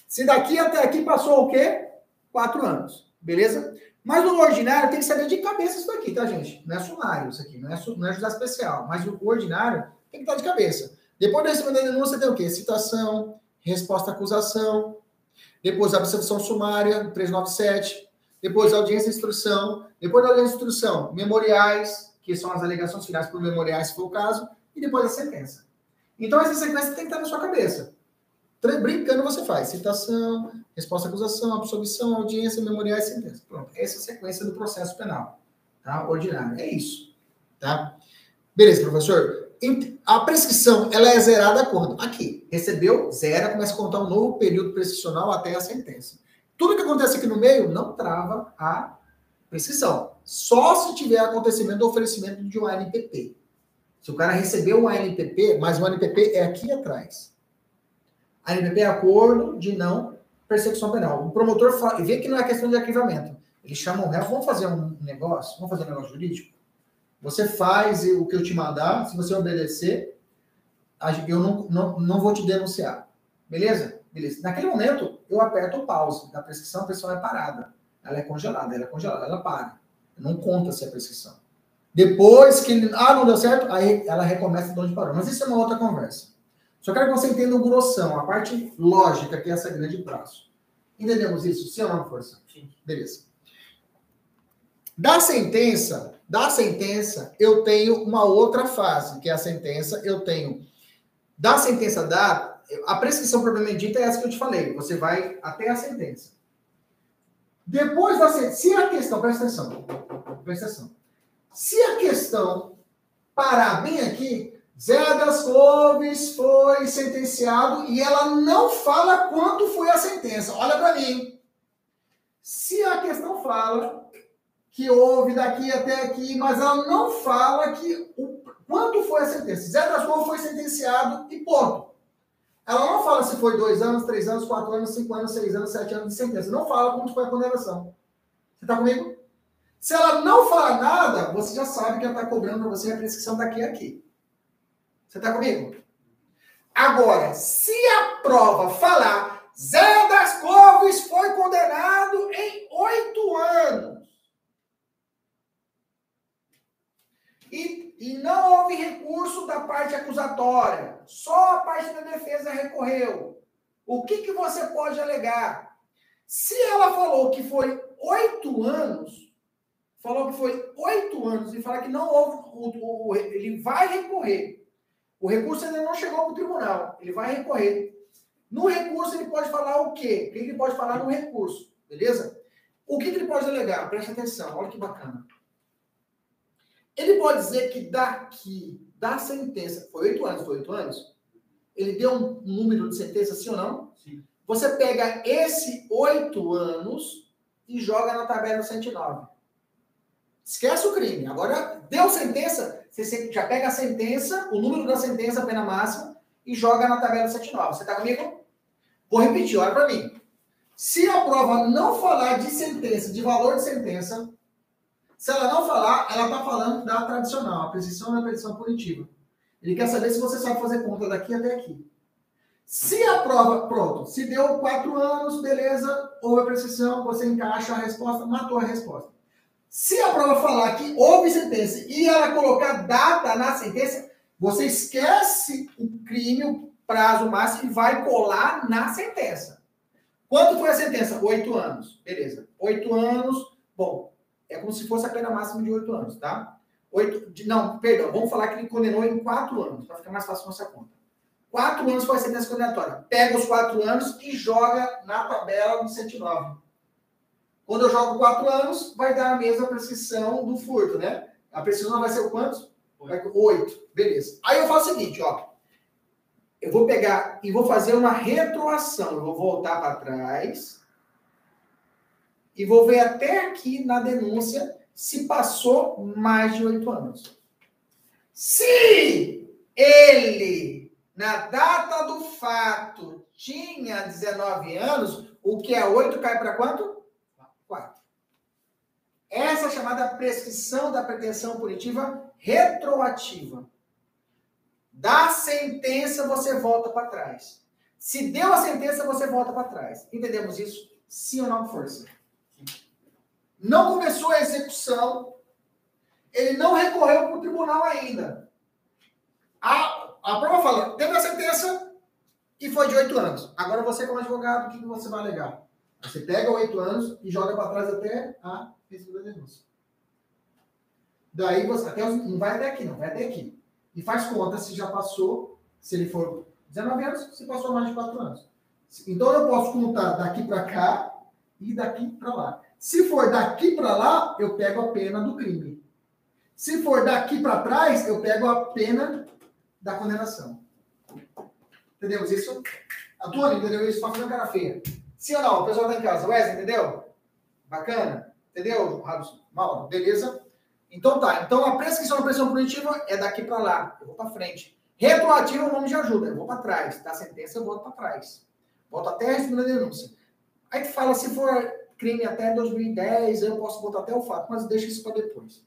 Se daqui até aqui passou o quê? Quatro anos. Beleza? Mas no ordinário tem que saber de cabeça isso daqui, tá, gente? Não é sumário isso aqui, não é, não é judicial especial. Mas o ordinário tem que estar de cabeça. Depois da recebimento da denúncia tem o quê? Citação, resposta à acusação, depois a absolvição sumária, 397, depois a audiência de instrução, depois da audiência de instrução, memoriais, que são as alegações finais por memoriais, se for o caso, e depois a sentença. Então, essa sequência tem que estar na sua cabeça. Brincando, você faz citação, resposta à acusação, absolvição, audiência, memoriais, sentença. Pronto. Essa é a sequência do processo penal, tá? Ordinário. É isso, tá? Beleza, professor. A prescrição, ela é zerada quando? Aqui. Recebeu, zera, começa a contar um novo período prescricional até a sentença. Tudo que acontece aqui no meio não trava a prescrição. Só se tiver acontecimento do oferecimento de um ANPP. Se o cara recebeu um ANPP, mas o ANPP é aqui atrás. ANPP é acordo de não persecução penal. O promotor fala, vê que não é questão de arquivamento. Ele chama o réu, vamos fazer um negócio, vamos fazer um negócio jurídico. Você faz o que eu te mandar, se você obedecer, eu não, não, não vou te denunciar. Beleza? Beleza. Naquele momento, eu aperto o pause da prescrição, a pessoa é parada. Ela é congelada, ela é congelada, ela para. Não conta-se a prescrição. Depois que ele. Ah, não deu certo, aí ela recomeça de onde parou. Mas isso é uma outra conversa. Só quero que você entenda o grossão, a parte lógica, que é essa grande prazo. Entendemos isso? Sim ou não, força? Sim. Beleza. Da sentença, da sentença, eu tenho uma outra fase, que é a sentença, eu tenho. Da sentença da. A prescrição propriamente dita é essa que eu te falei. Você vai até a sentença. Depois da sentença, se a questão, presta atenção, presta atenção. Se a questão parar bem aqui, Zé das Couves foi sentenciado e ela não fala quanto foi a sentença. Olha para mim. Se a questão fala que houve daqui até aqui, mas ela não fala que o, quanto foi a sentença. Zé das Couves foi sentenciado e ponto. Ela não fala se foi dois anos, três anos, quatro anos, cinco anos, seis anos, sete anos de sentença. Não fala quanto foi a condenação. Você está comigo? Se ela não fala nada, você já sabe que ela está cobrando para você a prescrição daqui a aqui. Você está comigo? Agora, se a prova falar Zé das Couves foi condenado em oito anos e e não houve recurso da parte acusatória, só a parte da defesa recorreu. O que, que você pode alegar? Se ela falou que foi oito anos, falou que foi oito anos e falar que não houve, o, o, ele vai recorrer. O recurso ainda não chegou para o tribunal, ele vai recorrer. No recurso, ele pode falar o quê? O que ele pode falar no recurso? Beleza? O que, que ele pode alegar? Preste atenção, olha que bacana. Ele pode dizer que daqui, da sentença, foi oito anos, foi oito anos? Ele deu um número de sentença, sim ou não? Sim. Você pega esse oito anos e joga na tabela 109. Esquece o crime. Agora, deu sentença, você já pega a sentença, o número da sentença, a pena máxima, e joga na tabela 109. Você está comigo? Vou repetir, olha para mim. Se a prova não falar de sentença, de valor de sentença, se ela não falar, ela está falando da tradicional, a prescrição da prescrição punitiva. Ele quer saber se você sabe fazer conta daqui até aqui. Se a prova, pronto, se deu quatro anos, beleza, houve a prescrição, você encaixa a resposta, matou a resposta. Se a prova falar que houve sentença e ela colocar data na sentença, você esquece o crime, o prazo máximo e vai colar na sentença. Quanto foi a sentença? Oito anos. Beleza. Oito anos. Bom, é como se fosse a pena máxima de oito anos, tá? Oito, de, não, perdão, vamos falar que ele condenou em quatro anos, para ficar mais fácil nossa conta. Quatro anos foi a sentença condenatória. Pega os quatro anos e joga na tabela do 109. Quando eu jogo quatro anos, vai dar a mesma prescrição do furto, né? A prescrição vai ser o quanto? Oito. Beleza. Aí eu faço o seguinte, ó. Eu vou pegar e vou fazer uma retroação. Eu vou voltar para trás e vou ver até aqui na denúncia se passou mais de oito anos. Se ele, na data do fato, tinha 19 anos, o que é oito cai para quanto? Quatro. Essa é chamada prescrição da pretensão punitiva retroativa. Da sentença, você volta para trás. Se deu a sentença, você volta para trás. Entendemos isso? Sim ou não, força? Não começou a execução. Ele não recorreu para o tribunal ainda. A, a prova fala, teve a sentença e foi de oito anos. Agora você, como advogado, o que, que você vai alegar? Você pega oito anos e joga para trás até a recebida da denúncia. Daí você até, não vai até aqui, não, vai até aqui. E faz conta se já passou, se ele for 19 anos, se passou mais de 4 anos. Então eu posso contar daqui para cá e daqui para lá. Se for daqui para lá, eu pego a pena do crime. Se for daqui para trás, eu pego a pena da condenação. Entendemos isso? Antônio, entendeu isso? Está fazendo cara feia. Sim ou não? O pessoal está em casa. Wesley, entendeu? Bacana? Entendeu, Robson? Mal, beleza? Então tá. Então a prescrição da pressão punitiva é daqui para lá. Eu vou para frente. Retroativo é o nome de ajuda. Eu vou para trás. Da sentença eu volto para trás. Volto até a segunda denúncia. Aí tu fala, se for crime até 2010, eu posso botar até o fato, mas deixa isso para depois.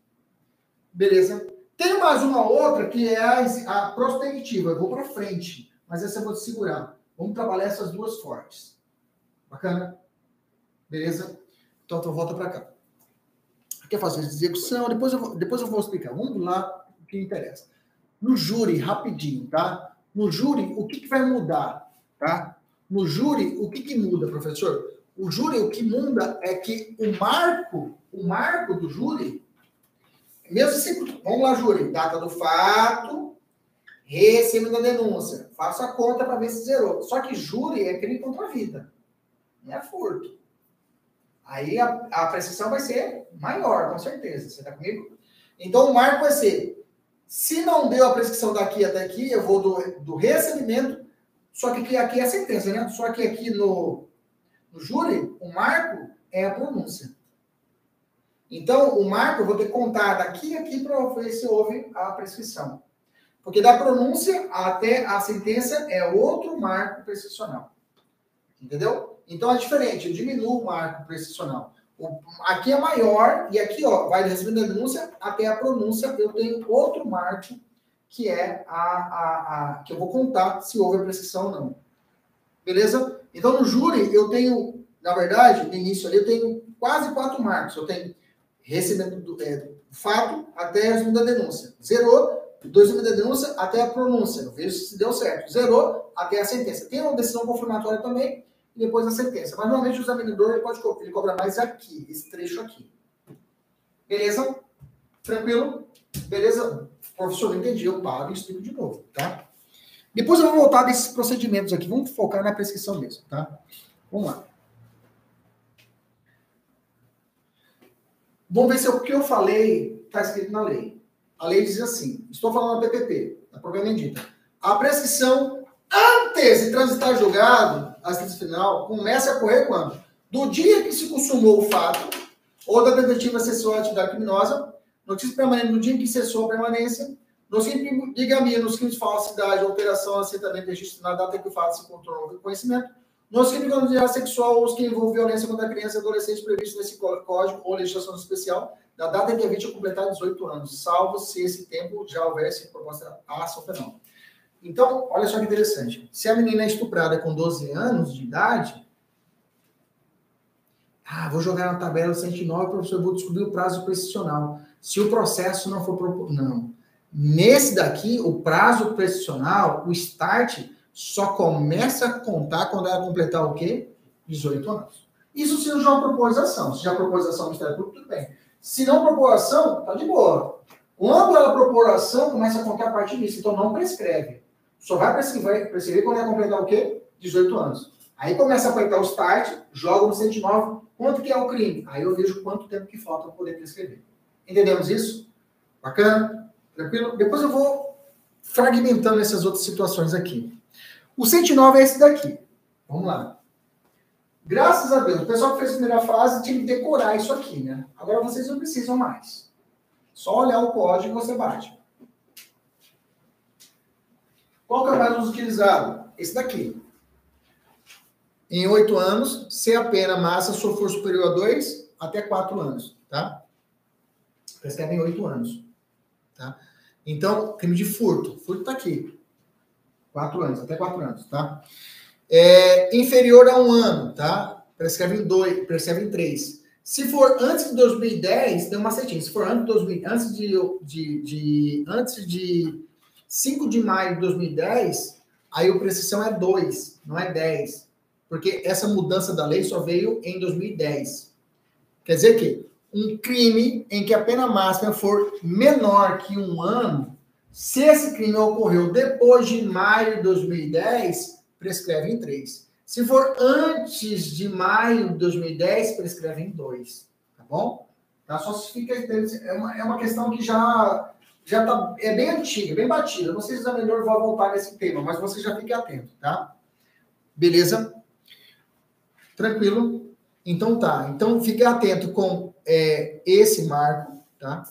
Beleza? Tem mais uma outra que é a, a prospectiva. Eu vou para frente, mas essa eu vou te segurar. Vamos trabalhar essas duas fortes. Bacana? Beleza? Então, então volta para cá. Quer fazer execução? Depois eu, vou, depois eu vou explicar. Vamos lá o que interessa. No júri, rapidinho, tá? No júri, o que, que vai mudar? Tá? No júri, o que, que muda, professor? O júri, o que muda é que o marco, o marco do júri, mesmo assim, vamos lá, júri, data do fato, recebo da denúncia. Faço a conta para ver se zerou. Só que júri é crime contra a vida, não é furto. Aí a, a prescrição vai ser maior, com certeza. Você está comigo? Então o marco vai ser: se não deu a prescrição daqui até aqui, eu vou do, do recebimento, só que aqui, aqui é a sentença, né? Só que aqui no, no júri, o marco é a pronúncia. Então, o marco eu vou ter que contar daqui a aqui para ver se houve a prescrição. Porque da pronúncia até a sentença é outro marco prescricional. Entendeu? Então é diferente, eu diminuo o marco prescricional. Aqui é maior, e aqui, ó, vai recebendo a denúncia até a pronúncia, eu tenho outro marco, que é a, a, a que eu vou contar se houve a prescrição ou não. Beleza? Então, no júri, eu tenho, na verdade, no início ali, eu tenho quase quatro marcos. Eu tenho recebimento do é, fato até a segunda denúncia. Zerou, dois da denúncia até a pronúncia. Eu vejo se deu certo. Zerou até a sentença. Tem uma decisão confirmatória também e depois a sentença. Mas normalmente o examinador ele pode ele cobra mais aqui, esse trecho aqui. Beleza? Tranquilo? Beleza? Professor, entendi. Eu paro e explico de novo, tá? Depois eu vou voltar desses procedimentos aqui. Vamos focar na prescrição mesmo, tá? Vamos lá. Vamos ver se o que eu falei está escrito na lei. A lei diz assim: estou falando da PPP, da Programa Dita. A prescrição antes de transitar julgado, a sentença final, começa a correr quando? Do dia que se consumou o fato, ou da tentativa sexual de atividade criminosa, notícia permanente no dia em que cessou a permanência, crimes de bigamia, nos crimes de falsidade, alteração, assentamento, registro na data que o fato se encontrou no conhecimento, nos crimes de conduta sexual ou os que envolvem violência contra a criança e adolescente previstos nesse código ou legislação especial, da data em que a vítima completar 18 anos, salvo se esse tempo já houvesse proposta a ação penal. Então, olha só que interessante. Se a menina é estuprada com 12 anos de idade, ah, vou jogar na tabela 109, professor, vou descobrir o prazo prescricional. Se o processo não for proposto. Não. Nesse daqui, o prazo prescricional, o start, só começa a contar quando ela completar o quê? 18 anos. Isso se já propôs ação. Se já propôs ação no Ministério Público, tudo bem. Se não propor ação, tá de boa. Quando ela propor ação, começa a contar a partir disso. Então não prescreve. Só vai prescrever, prescrever quando ela completar o quê? 18 anos. Aí começa a apertar o start, joga no 109, quanto que é o crime? Aí eu vejo quanto tempo que falta para poder prescrever. Entendemos isso? Bacana? Tranquilo? Depois eu vou fragmentando essas outras situações aqui. O 109 é esse daqui. Vamos lá. Graças a Deus, o pessoal que fez a primeira fase tinha que decorar isso aqui, né? Agora vocês não precisam mais. Só olhar o código e você bate. Qual que é o mais utilizado? Esse daqui. Em oito anos, se a pena massa for superior a dois, até quatro anos, tá? Prescreve em oito anos, tá? Então, crime de furto. Furto tá aqui. Quatro anos, até quatro anos, tá? É, inferior a um ano, tá? Prescreve em dois, prescreve em três. Se for antes de 2010, tem uma setinha. Se for antes de, 2000, antes de, de, de, antes de 5 de maio de 2010, aí a prescrição é 2, não é 10. Porque essa mudança da lei só veio em 2010. Quer dizer que um crime em que a pena máxima for menor que um ano, se esse crime ocorreu depois de maio de 2010, prescreve em 3. Se for antes de maio de 2010, prescreve em 2. Tá bom? Tá? Só se fica. É uma, é uma questão que já já tá, é bem antiga, bem batida. Não sei se é melhor vou voltar nesse tema, mas você já fique atento, tá? Beleza? Tranquilo? Então tá. Então fique atento com é, esse marco, tá?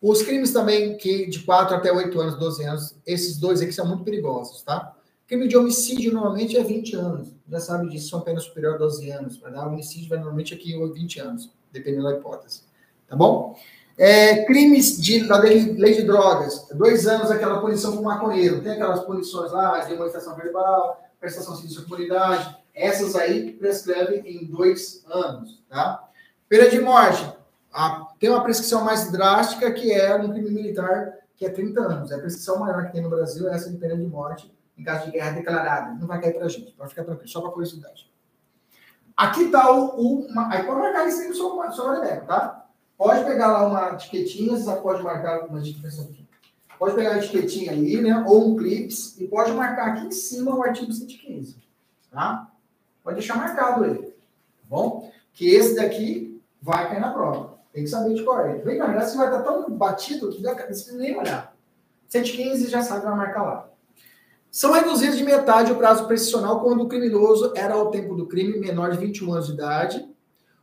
Os crimes também que de 4 até 8 anos, 12 anos, esses dois aqui são muito perigosos, tá? Crime de homicídio normalmente é 20 anos. Já sabe disso, são pena superior a 12 anos. Para dar homicídio vai normalmente aqui 20 anos, dependendo da hipótese. Tá bom? É, crimes de, da lei, lei, de drogas, dois anos aquela punição com maconheiro, tem aquelas punições lá, demonstração verbal, prestação de à comunidade, essas aí prescrevem em dois anos, tá? Pena de morte, a, tem uma prescrição mais drástica que é no crime militar, que é 30 anos, é a prescrição maior que tem no Brasil, é essa de pena de morte, em caso de guerra declarada, não vai cair pra gente, pode ficar tranquilo, só para curiosidade. Aqui tá o, o uma, aí pode marcar isso aí no seu, seu tá? Pode pegar lá uma etiquetinha, você pode marcar uma etiqueta aqui. Pode pegar a etiquetinha aí, né? Ou um clips, e pode marcar aqui em cima o artigo 115. Tá? Pode deixar marcado aí. Tá bom? Que esse daqui vai cair na prova. Tem que saber de qual é. Vem, na verdade, você vai estar tão batido que não precisa nem olhar. 115 já sabe, vai marcar lá. São reduzidos de metade o prazo prescricional quando o criminoso era ao tempo do crime menor de 21 anos de idade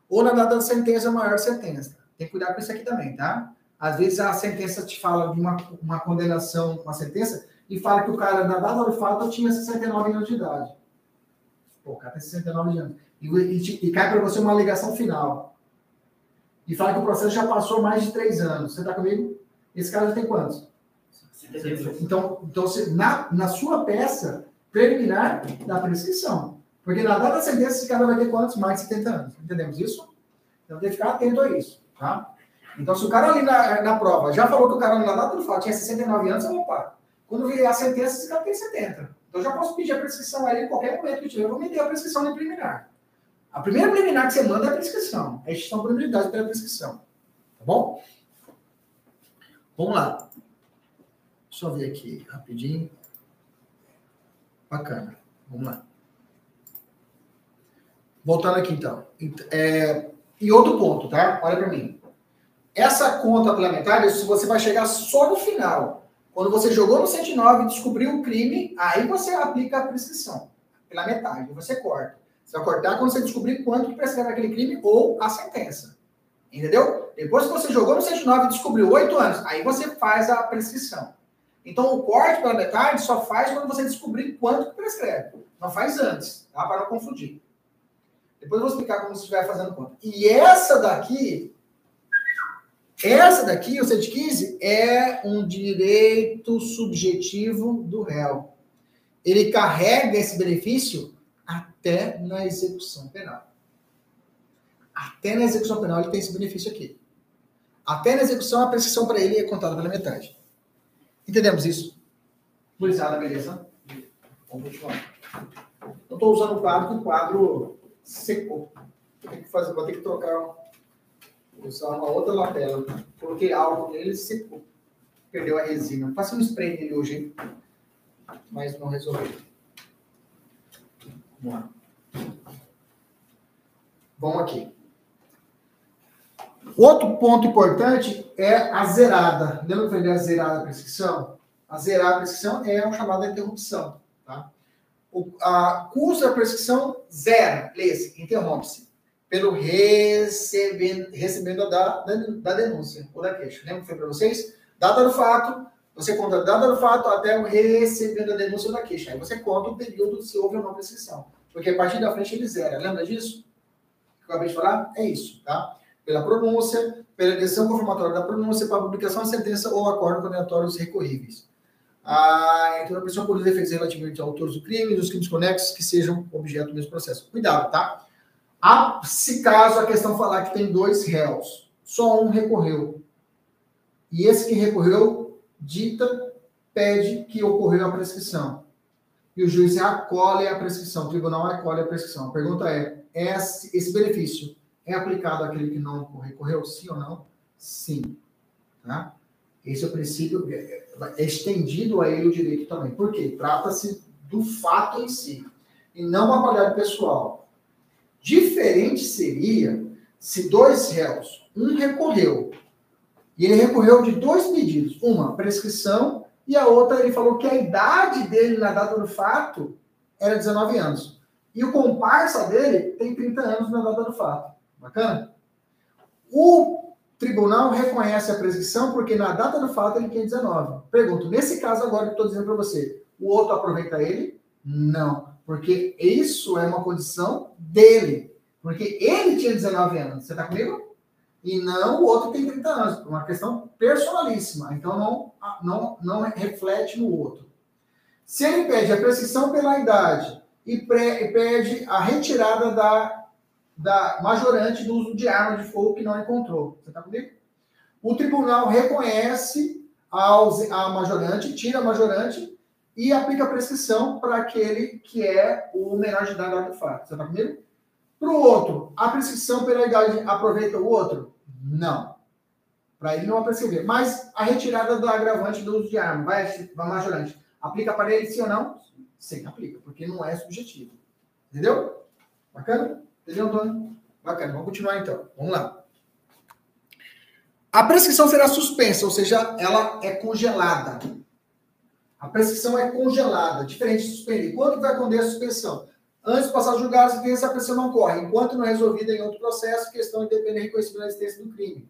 ou na data da sentença maior 70. Tem que cuidar com isso aqui também, tá? Às vezes a sentença te fala de uma, uma condenação, uma sentença, e fala que o cara, na data do fato, tinha 69 anos de idade. Pô, o cara tem 69 anos. E, e, e cai para você uma alegação final. E fala que o processo já passou mais de três anos. Você está comigo? Esse cara já tem quantos? Então, então na, na sua peça preliminar da prescrição. Porque na data da sentença, esse cara vai ter quantos? Mais de 70 anos. Entendemos isso? Então tem que ficar atento a isso. Tá? Então, se o cara ali na, na prova já falou que o cara na data do fato tinha 69 anos, eu vou parar. Quando vier a sentença, esse cara tem 70. Então, eu já posso pedir a prescrição aí em qualquer momento que tiver. Eu vou meter a prescrição na preliminar. A primeira preliminar que você manda é a prescrição. É a extinção por prioridade pela prescrição. Tá bom? Vamos lá. Eu ver aqui rapidinho. Bacana. Vamos lá. Voltando aqui, então. É, e outro ponto, tá? Olha para mim. Essa conta complementar, isso você vai chegar só no final. Quando você jogou no 109 e descobriu o crime, aí você aplica a prescrição. Pela metade, você corta. Você vai cortar quando você descobrir quanto que aquele crime ou a sentença. Entendeu? Depois que você jogou no 109 e descobriu oito anos, aí você faz a prescrição. Então, o corte pela metade só faz quando você descobrir quanto que prescreve. Não faz antes, tá? Para não confundir. Depois eu vou explicar como você estiver fazendo conta. E essa daqui, essa daqui, o 115, é um direito subjetivo do réu. Ele carrega esse benefício até na execução penal. Até na execução penal ele tem esse benefício aqui. Até na execução, a prescrição para ele é contada pela metade. Entendemos isso? Gurizada, beleza? Vamos continuar. Eu estou usando o quadro, que o quadro secou. Vou ter que, fazer, vou ter que trocar, usar uma outra lapela. Coloquei álcool nele e secou. Perdeu a resina. Passei um spray nele hoje, hein? Mas não resolveu. Vamos lá. Vamos aqui. Outro ponto importante é a zerada. Lembra que eu falei a zerada a prescrição? A zerada a prescrição é a chamada interrupção. Tá? O a curso da prescrição zero, lê-se, interrompe-se, pelo recebendo, recebendo da, da, da, denúncia ou da queixa. Lembra que foi para vocês? Data do fato, você conta data do fato até o recebendo a denúncia da queixa. Aí você conta o período se houve ou não prescrição. Porque a partir da frente ele zera. Lembra disso? Acabei de falar? É isso, tá? Pela pronúncia, pela decisão confirmatória da pronúncia, para publicação da sentença ou acordo condenatórios recorríveis. A interrupção por defeitos relativamente aos autores do crime e dos crimes conexos que sejam objeto do mesmo processo. Cuidado, tá? A, se caso a questão falar que tem dois réus, só um recorreu. E esse que recorreu dita, pede que ocorreu a prescrição e o juiz acolhe a prescrição, o tribunal acolhe a prescrição. A pergunta é: esse, esse benefício é aplicado àquele que não recorreu, sim ou não? Sim. Tá? Esse é o princípio, é, é estendido a ele o direito também. Por quê? Trata-se do fato em si, e não uma qualidade pessoal. Diferente seria se dois réus, um recorreu, e ele recorreu de dois pedidos: uma, prescrição e a outra, ele falou que a idade dele na data do fato era 19 anos. E o comparsa dele tem 30 anos na data do fato. Bacana? O tribunal reconhece a prescrição porque na data do fato ele tinha 19. Pergunto, nesse caso agora que estou dizendo para você, o outro aproveita ele? Não. Porque isso é uma condição dele. Porque ele tinha 19 anos. Você está comigo? E não o outro tem 30 anos. Uma questão personalíssima. Então, não, não, não reflete no outro. Se ele pede a prescrição pela idade e, pré, e pede a retirada da, da majorante do uso de arma de fogo que não encontrou. Você está comigo? O tribunal reconhece a, a majorante, tira a majorante e aplica a prescrição para aquele que é o menor de idade do fato. Você está comigo? Para o outro, a prescrição pela idade aproveita o outro? Não. Para ele não prescrever. Mas a retirada do agravante do uso de arma, vai, vai majorante, aplica para ele sim ou não? Sim, aplica, porque não é subjetivo. Entendeu? Bacana? Entendeu, Antônio? Bacana. Vamos continuar então. Vamos lá. A prescrição será suspensa, ou seja, ela é congelada. A prescrição é congelada, diferente de suspender. Quando vai acontecer a suspensão? Antes de passar a julgar, a sentença, a pressão não corre, enquanto não é resolvida em outro processo, questão independente reconhecimento da existência do crime.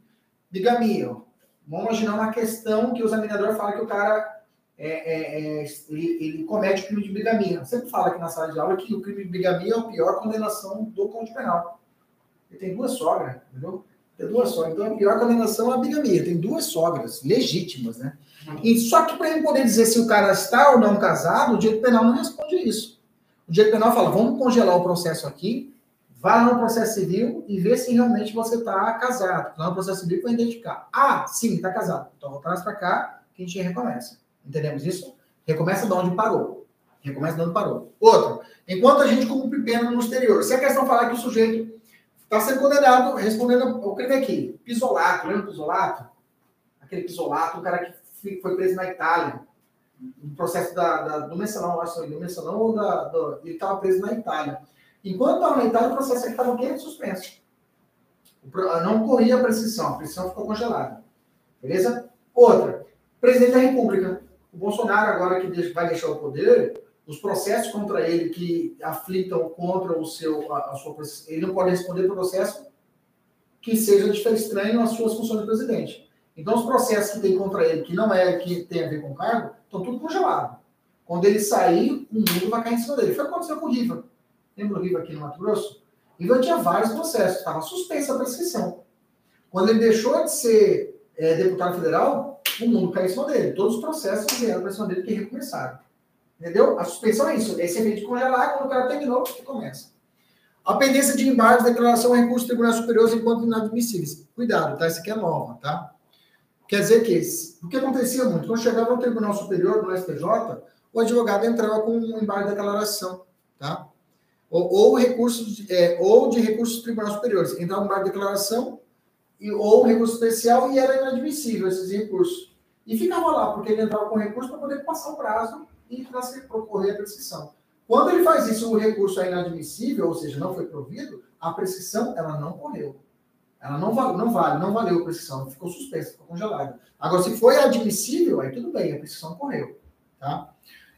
Bigamia. Vamos imaginar uma questão que o examinador fala que o cara é, é, é, ele, ele, comete o crime de bigamia. Sempre fala aqui na sala de aula que o crime de bigamia é a pior condenação do Código Penal. Ele tem duas sogras, entendeu? Tem duas sogras. Então a pior condenação é a bigamia. Tem duas sogras legítimas, né? E só que para ele poder dizer se o cara está ou não casado, o direito penal não responde isso. O direito penal fala, vamos congelar o processo aqui, vá no processo civil e vê se realmente você está casado. Lá no processo civil vai identificar. Ah, sim, está casado. Então, traz para cá que a gente recomeça. Entendemos isso? Recomeça de onde parou. Recomeça de onde parou. Outro, enquanto a gente cumpre pena no exterior. Se a questão falar que o sujeito está sendo condenado, respondendo o crime aqui, pisolato, lembra do pisolato? Aquele pisolato, o cara que foi preso na Itália. No processo da, da, do mensalão, acho que do mensalão ou da, do, ele estava preso na Itália. Enquanto estava na Itália, o processo estava o quê? Suspenso. Não corria a prescrição, a prescrição ficou congelada. Beleza? Outra, presidente da República. O Bolsonaro, agora que vai deixar o poder, os processos contra ele que aflitam contra o seu, a, a sua, ele não pode responder processo que seja estranho às suas funções de presidente. Então, os processos que tem contra ele, que não é que tem a ver com o cargo, estão tudo congelado. Quando ele sair, o mundo vai cair em cima dele. Foi o que aconteceu com o Riva. Lembra o Riva aqui no Mato Grosso? Riva tinha vários processos, estava suspensa a prescrição. Quando ele deixou de ser é, deputado federal, o mundo caiu em cima dele. Todos os processos vieram para cima dele que recomeçaram. Entendeu? A suspensão é isso. Esse efeito de congelar, quando o cara terminou, que começa. A pendência de embargos, declaração, recurso do Tribunal Superior enquanto inadmissíveis. Cuidado, tá? Isso aqui é nova, tá? Quer dizer que, o que acontecia muito? Quando chegava no Tribunal Superior, no STJ, o advogado entrava com um embargo de declaração, tá? Ou, ou recursos, de, é, ou de recursos do Tribunal Superior. Entrava um embargo de declaração, e, ou recurso especial, e era inadmissível esses recursos. E ficava lá, porque ele entrava com recurso para poder passar o prazo e procorrer a prescrição. Quando ele faz isso, o recurso é inadmissível, ou seja, não foi provido, a prescrição ela não correu. Ela não vale, não vale, não valeu a prescrição, ficou suspensa, ficou congelada. Agora, se foi admissível, aí tudo bem, a prescrição correu. Tá?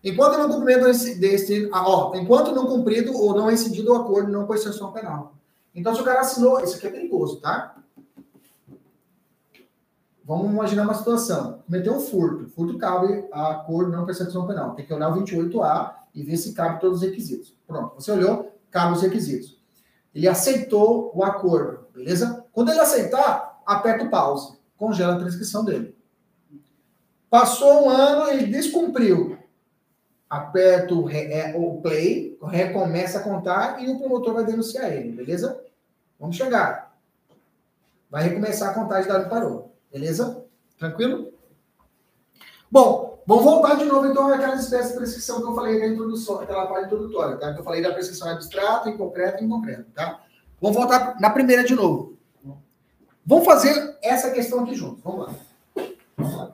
Enquanto não cumprimento desse, ah, ó, enquanto não cumprido ou não incidido o acordo não com exceção penal. Então, se o cara assinou, isso aqui é perigoso, tá? Vamos imaginar uma situação. Cometeu um furto. Furto cabe a acordo não percepção penal. Tem que olhar o 28A e ver se cabe todos os requisitos. Pronto. Você olhou, cabe os requisitos. Ele aceitou o acordo, beleza? Quando ele aceitar, aperta o pause. Congela a prescrição dele. Passou um ano, ele descumpriu. Aperta o, re, é, o play, recomeça a contar e o promotor vai denunciar ele, beleza? Vamos chegar. Vai recomeçar a contagem da parou. Beleza? Tranquilo? Bom, vamos voltar de novo então àquela espécie de prescrição que eu falei na introdução, aquela parte introdutória, tá? Que eu falei da prescrição abstrata, inconcreta e inconcreta, tá? Vamos voltar na primeira de novo. Vamos fazer essa questão aqui junto. Vamos lá. Vamos lá.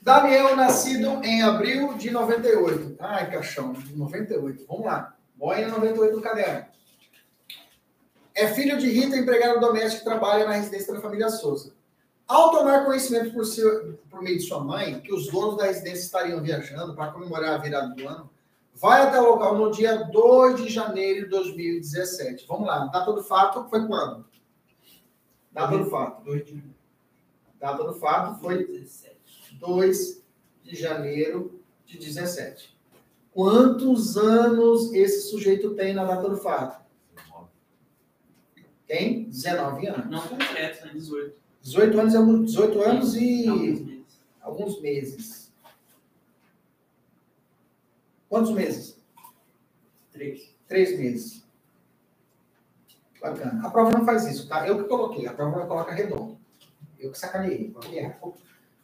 Daniel, nascido em abril de 98. Ai, caixão, 98. Vamos lá. Boia 98 no caderno. É filho de Rita, empregada doméstica que trabalha na residência da família Souza. Ao tomar conhecimento por, seu, por meio de sua mãe que os donos da residência estariam viajando para comemorar a virada do ano, vai até o local no dia 2 de janeiro de 2017. Vamos lá, data do fato foi quando? Data do fato. 2 de Data do fato foi 2 de janeiro de 17. Quantos anos esse sujeito tem na data do fato? Tem 19 anos. Não concreto, né? 18. 18 anos, 18 anos e alguns meses. alguns meses. Quantos meses? Três. Três meses. Bacana. A prova não faz isso, tá? Eu que coloquei. A prova coloca redondo. Eu que sacaneei.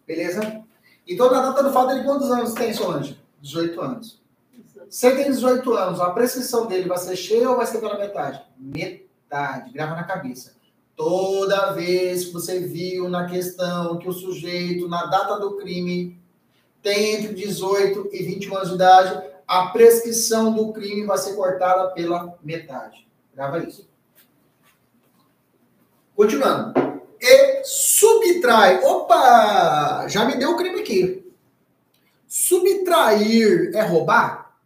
Beleza? Então, na data do fato, ele quantos anos tem, Solange? 18 anos. Se ele tem 18 anos, a prescrição dele vai ser cheia ou vai ser pela metade? Metade grava na cabeça. Toda vez que você viu na questão que o sujeito, na data do crime, tem entre 18 e 21 anos de idade, a prescrição do crime vai ser cortada pela metade. Grava isso. Continuando. E subtrai. Opa! Já me deu o crime aqui. Subtrair é roubar?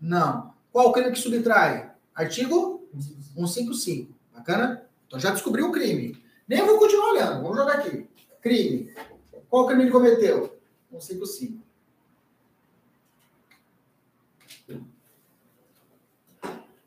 Não. Qual o crime que subtrai? Artigo 155. Bacana? Então já descobriu o crime. Nem vou continuar olhando. Vamos jogar aqui. Crime. Qual crime ele cometeu? 155.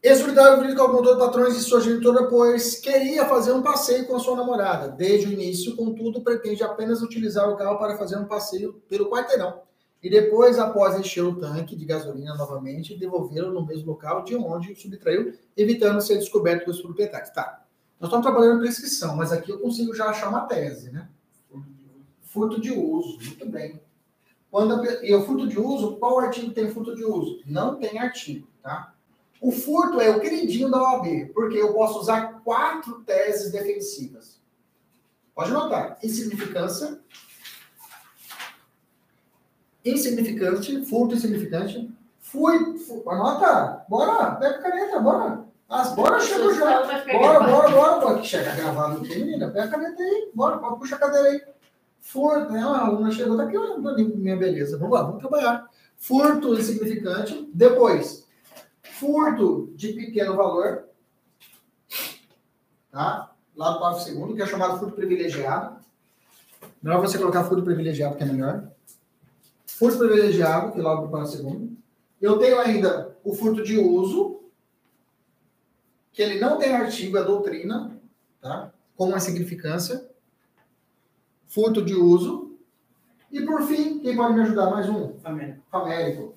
Ex-solidário jurídico ao motor patrões de sua genitora, pois queria fazer um passeio com a sua namorada. Desde o início, contudo, pretende apenas utilizar o carro para fazer um passeio pelo quarteirão e depois, após encher o tanque de gasolina novamente, devolvê-lo no mesmo local de onde o subtraiu, evitando ser descoberto pelos proprietários. Tá. Nós estamos trabalhando prescrição, mas aqui eu consigo já achar uma tese, né? Furto de uso, muito bem. Quando a, e o furto de uso, qual artigo tem furto de uso? Não tem artigo, tá? O furto é o queridinho da OAB, porque eu posso usar quatro teses defensivas. Pode notar: insignificância, insignificante, furto insignificante. Fui, fui anota, bora, pega a caneta, bora. As, bora, chegou já. Bora, bora, bora, bora. Que chega gravado aqui, menina. Pega a caneta aí, bora, puxa a cadeira aí. Furto, né? A aluna chegou, tá aqui, olha, minha beleza. Vamos lá, vamos trabalhar. Furto insignificante. Depois, furto de pequeno valor. Tá? Lá do parágrafo segundo, que é chamado furto privilegiado. Melhor você colocar furto privilegiado, que é melhor. Furto privilegiado, que é logo do parágrafo segundo. Eu tenho ainda o furto de uso, que ele não tem artigo, é doutrina, tá? Com uma significância. Furto de uso. E por fim, quem pode me ajudar? Mais um? Famérico. Famérico.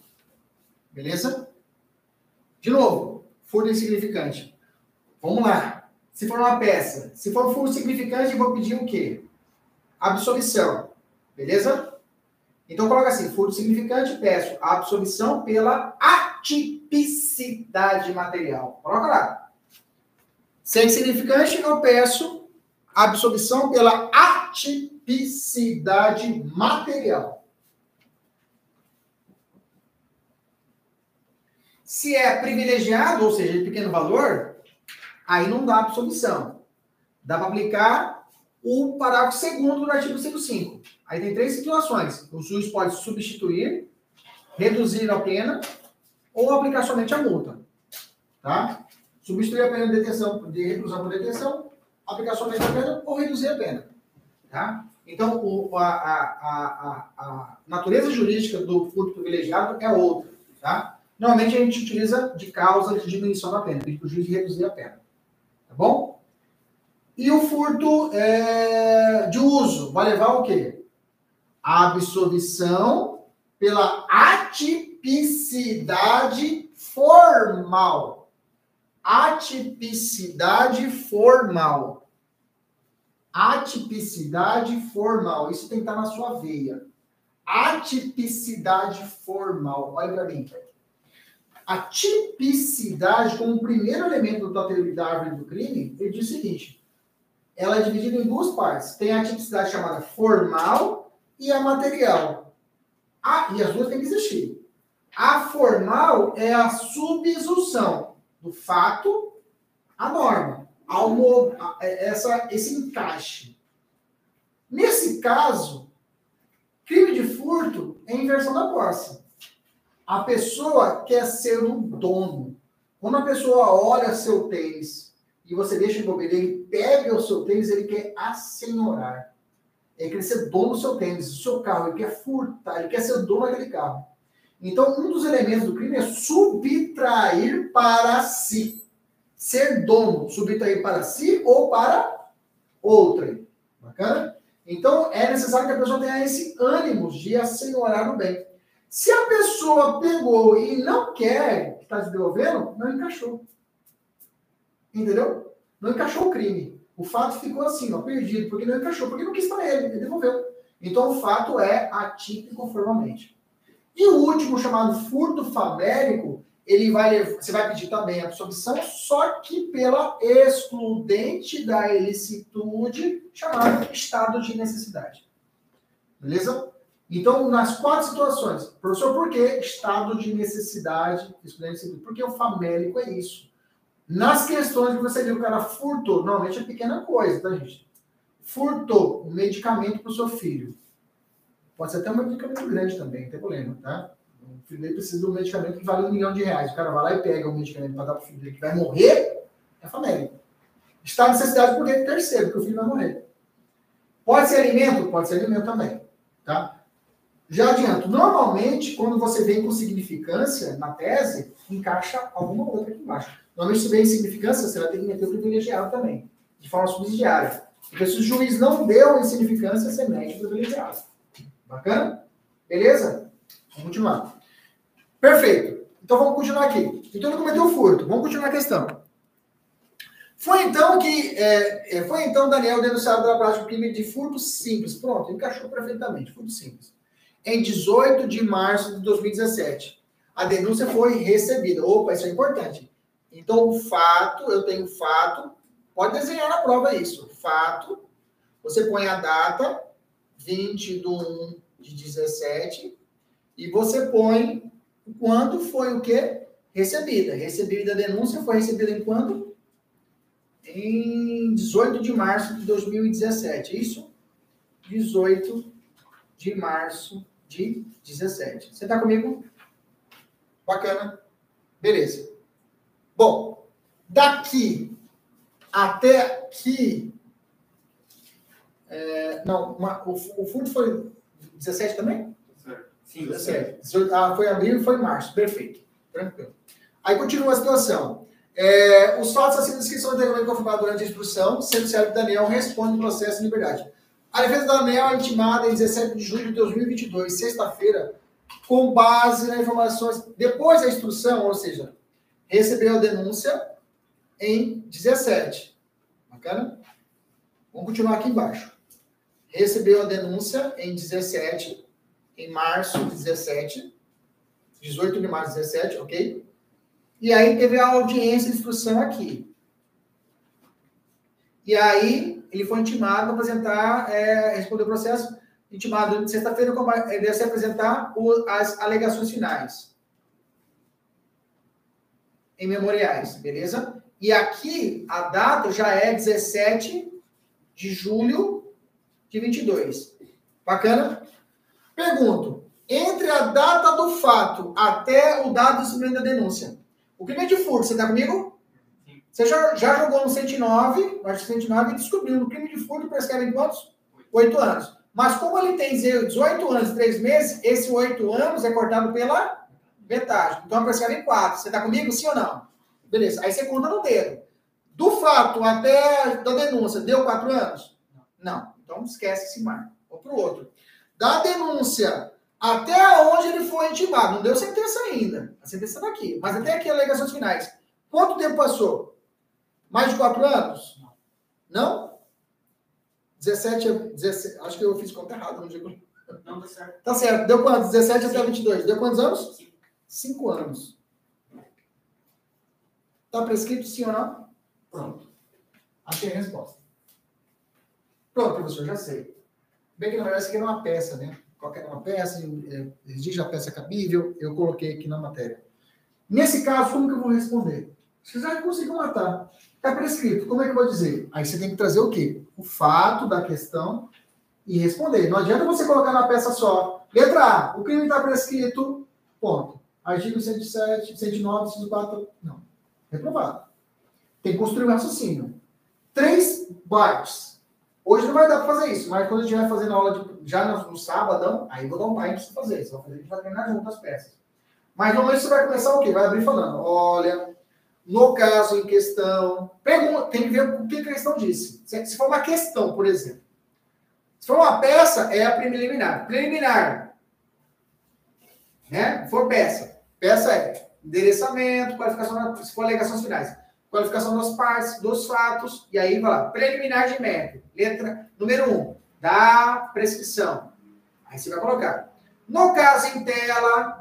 Beleza? De novo, furto insignificante. Vamos lá. Se for uma peça, se for furto significante, eu vou pedir o quê? Absolvição. Beleza? Então coloca assim, furto significante, peço absolvição pela atipicidade material. Coloca lá. Sem significante, eu peço absolvição pela atipicidade material. Se é privilegiado, ou seja, de pequeno valor, aí não dá absolvição. Dá para aplicar o parágrafo segundo do artigo 105. Aí tem três situações. O juiz pode substituir, reduzir a pena ou aplicar somente a multa. Tá? Substituir a pena de detenção, de reclusão por detenção, aplicar somente a pena ou reduzir a pena. Tá? Então, o, a, a, a, a, natureza jurídica do furto privilegiado é outra. Tá? Normalmente a gente utiliza de causa de diminuição da pena, pede para o juiz reduzir a pena. Tá bom? E o furto é, de uso vai levar o quê? A absolvição pela atipicidade formal atipicidade formal. Atipicidade formal. Isso tem que estar na sua veia. Atipicidade formal. Olha para mim. A tipicidade, como primeiro elemento da teoria da árvore do crime, ele diz o seguinte: ela é dividida em duas partes. Tem a tipicidade chamada formal e a material. Ah, e as duas têm que existir. A formal é a subsunção do fato à norma, ao, é, essa, esse encaixe. Nesse caso, crime de furto é inversão da posse. A pessoa quer ser o dono. Quando a pessoa olha seu tênis e você deixa bobeira, ele pega o seu tênis, ele quer assenhorar. Ele quer ser dono do seu tênis, do seu carro, ele quer furtar, ele quer ser dono daquele carro. Então, um dos elementos do crime é subtrair para si. Ser dono, subtrair para si ou para outrem. Bacana? Então, é necessário que a pessoa tenha esse ânimo de assenhorar o bem. Se a pessoa pegou e não quer que está se devolvendo, não encaixou. Entendeu? Não encaixou o crime. O fato ficou assim, ó, perdido, porque não encaixou, porque não quis para ele, ele devolveu. Então, o fato é atípico formalmente. E o último, chamado furto famérico, ele vai, você vai pedir também a absolvição, só que pela excludente da ilicitude, chamado estado de necessidade. Beleza? Então, nas quatro situações, professor, por que estado de necessidade, Porque o famélico é isso. Nas questões que você viu, o cara furtou, normalmente é pequena coisa, tá, gente? Furtou um medicamento para o seu filho. Pode ser até um medicamento grande também, não tem problema, tá? O filho dele precisa de um medicamento que vale um milhão de reais. O cara vai lá e pega um medicamento para dar para o filho dele que vai morrer, é família. Está em necessidade por dentro terceiro, porque o filho vai morrer. Pode ser alimento? Pode ser alimento também, tá? Já adianto, normalmente, quando você vem com significância na tese, encaixa alguma outra aqui embaixo. Normalmente, se vem significância, você vai ter que meter o privilegiado também, de forma subsidiária. Porque se o juiz não deu em significância, você mete o privilegiado. Bacana? Beleza? Vamos continuar. Perfeito. Então vamos continuar aqui. Então ele cometeu furto. Vamos continuar a questão. Foi então que é, é foi então Daniel denunciado pela prática crime de furto simples. Pronto, encaixou perfeitamente. Furto simples. Em 18 de março de 2017, a denúncia foi recebida. Opa, isso é importante. Então o fato, eu tenho fato, pode desenhar na prova isso. Fato, você põe a data 20 de 1 de 17, E você põe quando foi o quê? Recebida. Recebida a denúncia foi recebida em quando? Em 18 de março de 2017. É isso? 18 de março de 17. Você está comigo? Bacana. Beleza. Bom, daqui até aqui. É, não, uma, o, o fundo foi 17 também? Sim, 17. Ah, foi abril e foi março. Perfeito. Tranquilo. Aí continua a situação. É, os fatos acima descritos são integralmente confirmados durante a instrução, sendo certo que Daniel responde o processo de liberdade. A defesa da Daniel é intimada em 17 de julho de 2022, sexta-feira, com base nas informações depois da instrução, ou seja, recebeu a denúncia em 17. Bacana? Vamos continuar aqui embaixo. Recebeu a denúncia em 17, em março de 17, 18 de março de 17, ok? E aí teve a audiência de instrução aqui. E aí ele foi intimado a apresentar, é, responder o processo, intimado de sexta-feira, ele deve se apresentar as alegações finais. Em memoriais, beleza? E aqui a data já é 17 de julho de 22. Bacana? Pergunto: entre a data do fato até o dado do recebimento da denúncia, o crime de furto, você está comigo? Você já, já jogou no 109, no artigo 109, e descobriu no crime de furto prescreve em quantos? Oito anos. Mas como ele tem 18 anos e 3 meses, esse 8 anos é cortado pela metade. Então prescreve em 4. Você está comigo, sim ou não? Beleza. Aí você conta no dedo. Do fato até da denúncia, deu 4 anos? Não. Então esquece esse marco. Vou para o outro. Da denúncia até onde ele foi intimado. Não deu sentença ainda. A sentença está aqui. Mas até aqui, alegações finais. Quanto tempo passou? Mais de 4 anos? Não? 17, 17 acho que eu fiz conta errada no dia Não, tá certo. Tá certo. Deu quantos? 17 até 22. Deu quantos anos? 5 anos. Tá prescrito sim ou não? Pronto. Achei a resposta. Pronto, professor, já sei. Bem que na verdade isso aqui era uma peça, né? Qualquer uma peça, é, exige a peça cabível, eu coloquei aqui na matéria. Nesse caso, como que eu vou responder? Você já conseguiu matar. Está prescrito. Como é que eu vou dizer? Aí você tem que trazer o quê? O fato da questão e responder. Não adianta você colocar na peça só. Letra A. O crime está prescrito. Ponto. Artigo 107, 109, 104. Não. Reprovado. Tem que construir um raciocínio. Três bytes. Hoje não vai dar para fazer isso, mas quando a gente vai fazer na aula de, já no, no sábado, aí vou dar um time para você fazer. Vai fazer, a gente vai treinar junto as peças. Mas normalmente você vai começar o quê? Vai abrir falando: olha, no caso em questão, pergunta, tem que ver o que a questão disse. Se for uma questão, por exemplo. Se for uma peça, é a preliminar. Preliminar. Né? Se for peça. Peça é endereçamento, qualificação, se for alegações finais. Qualificação das partes, dos fatos, e aí vai lá. Preliminar de mérito. Letra número 1. Um, da prescrição. Aí você vai colocar. No caso em tela,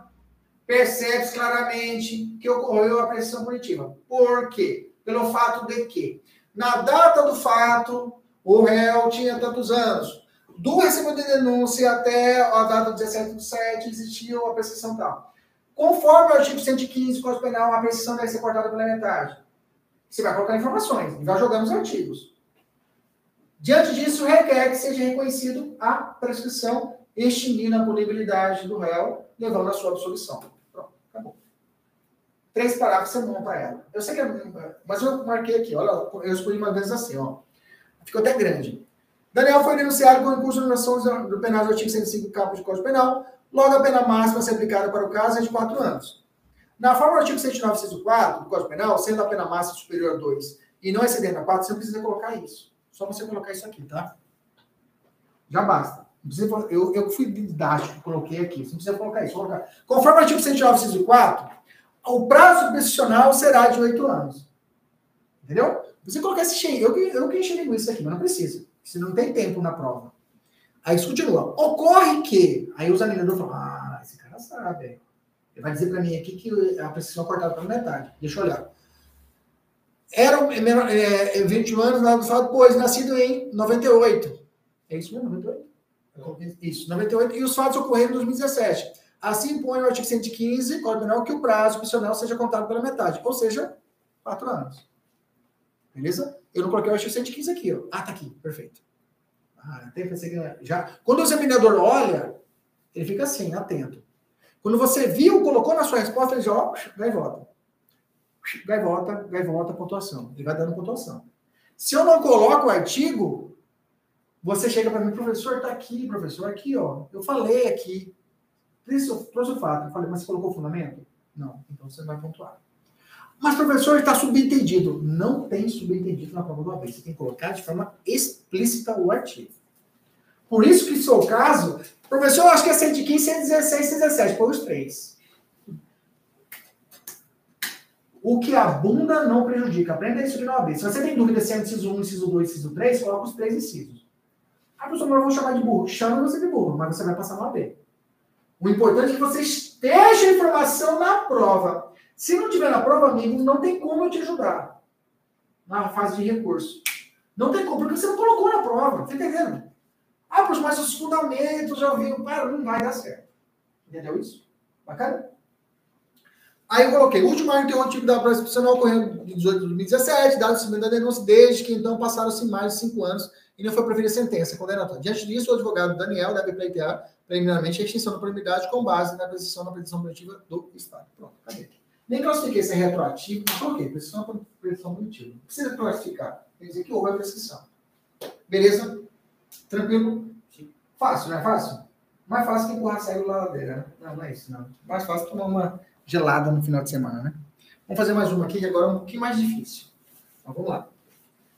percebe claramente que ocorreu a pressão punitiva. Por quê? Pelo fato de que, na data do fato, o réu tinha tantos anos. Do recebimento de denúncia até a data 17 do 7, existia uma prescrição tal. Conforme o artigo 115 do Código Penal, a prescrição deve ser cortada pela metade. Você vai colocar informações e vai jogar nos artigos. Diante disso, requer que seja reconhecido a prescrição, extinguindo a punibilidade do réu, levando à sua absolvição. Três parágrafos você monta ela. Eu sei que é. Mas eu marquei aqui, olha, eu escolhi uma vez assim, ó. Ficou até grande. Daniel foi denunciado com recurso de nomeação do penal do artigo 105 capo de Código Penal. Logo, a pena máxima a ser aplicada para o caso é de 4 anos. Na forma do artigo 109, 4 do Código Penal, sendo a pena máxima superior a 2 e não excedendo a 4, você não precisa colocar isso. Só você colocar isso aqui, tá? Já basta. Eu, eu fui didático, coloquei aqui. Você não precisa colocar isso. Colocar. Conforme o artigo 109, 4, o prazo profissional será de oito anos. Entendeu? Você colocar esse cheio, eu, eu que enxergo isso aqui, mas não precisa. Se não tem tempo na prova. Aí isso continua. Ocorre que. Aí os analisadores falam: ah, esse cara sabe. Ele vai dizer para mim aqui que a precisão é cortada pela metade. Deixa eu olhar. Era é, é, 21 anos, do fato, pois, nascido em 98. É isso mesmo, 98? Isso, 98. E os fatos ocorreram em 2017. Assim põe o artigo 115, Código Penal, que o prazo opcional seja contado pela metade, ou seja, quatro anos. Beleza? Eu não coloquei o artigo 115 aqui, ó. Ah, tá aqui, perfeito. Ah, até pensei que já. Quando o examinador olha, ele fica assim, atento. Quando você viu, colocou na sua resposta, ele já, ó, gaivota. Gaivota, gaivota, pontuação. Ele vai dando pontuação. Se eu não coloco o artigo, você chega para mim, professor, tá aqui, professor, aqui, ó. Eu falei aqui. Trouxe o fato. Eu falei, mas você colocou o fundamento? Não. Então você não vai pontuar. Mas, professor, está subentendido. Não tem subentendido na prova do AB. Você tem que colocar de forma explícita o artigo. Por isso que, se for o caso, professor, eu acho que é 115, 116, 117. Põe os três. O que abunda não prejudica. Aprenda isso aqui no AB. Se você tem dúvida se é inciso 1, inciso 2, inciso 3, coloca os três incisos. Ah, professor, não vou chamar de burro. Chama você de burro, mas você vai passar no AB. O importante é que você esteja a informação na prova. Se não tiver na prova, amigo, não tem como eu te ajudar na fase de recurso. Não tem como, porque você não colocou na prova. Tá entendendo? Ah, mas os fundamentos já ouviram. Para, não vai dar certo. Entendeu isso? Bacana? Aí eu coloquei, último ano interrompido da prova institucional ocorreu em 18 de 2017, dado o da denúncia, desde que então passaram-se mais de cinco anos e não foi proferida sentença condenatória. Diante disso, o advogado Daniel deve pleitear preliminarmente a extinção da proibidade com base na precisão da petição punitiva do Estado. Pronto, cadê? Nem classifiquei se é retroativo, mas coloquei, prescrição prescrição punitiva. Não precisa classificar, quer dizer que houve a prescrição. Beleza? Tranquilo? Fácil, não é fácil? Mais fácil que empurrar cego na ladeira, né? Não, não é isso, não. Mais fácil tomar uma gelada no final de semana, né? Vamos fazer mais uma aqui, que agora é um pouquinho mais difícil. Então, vamos lá.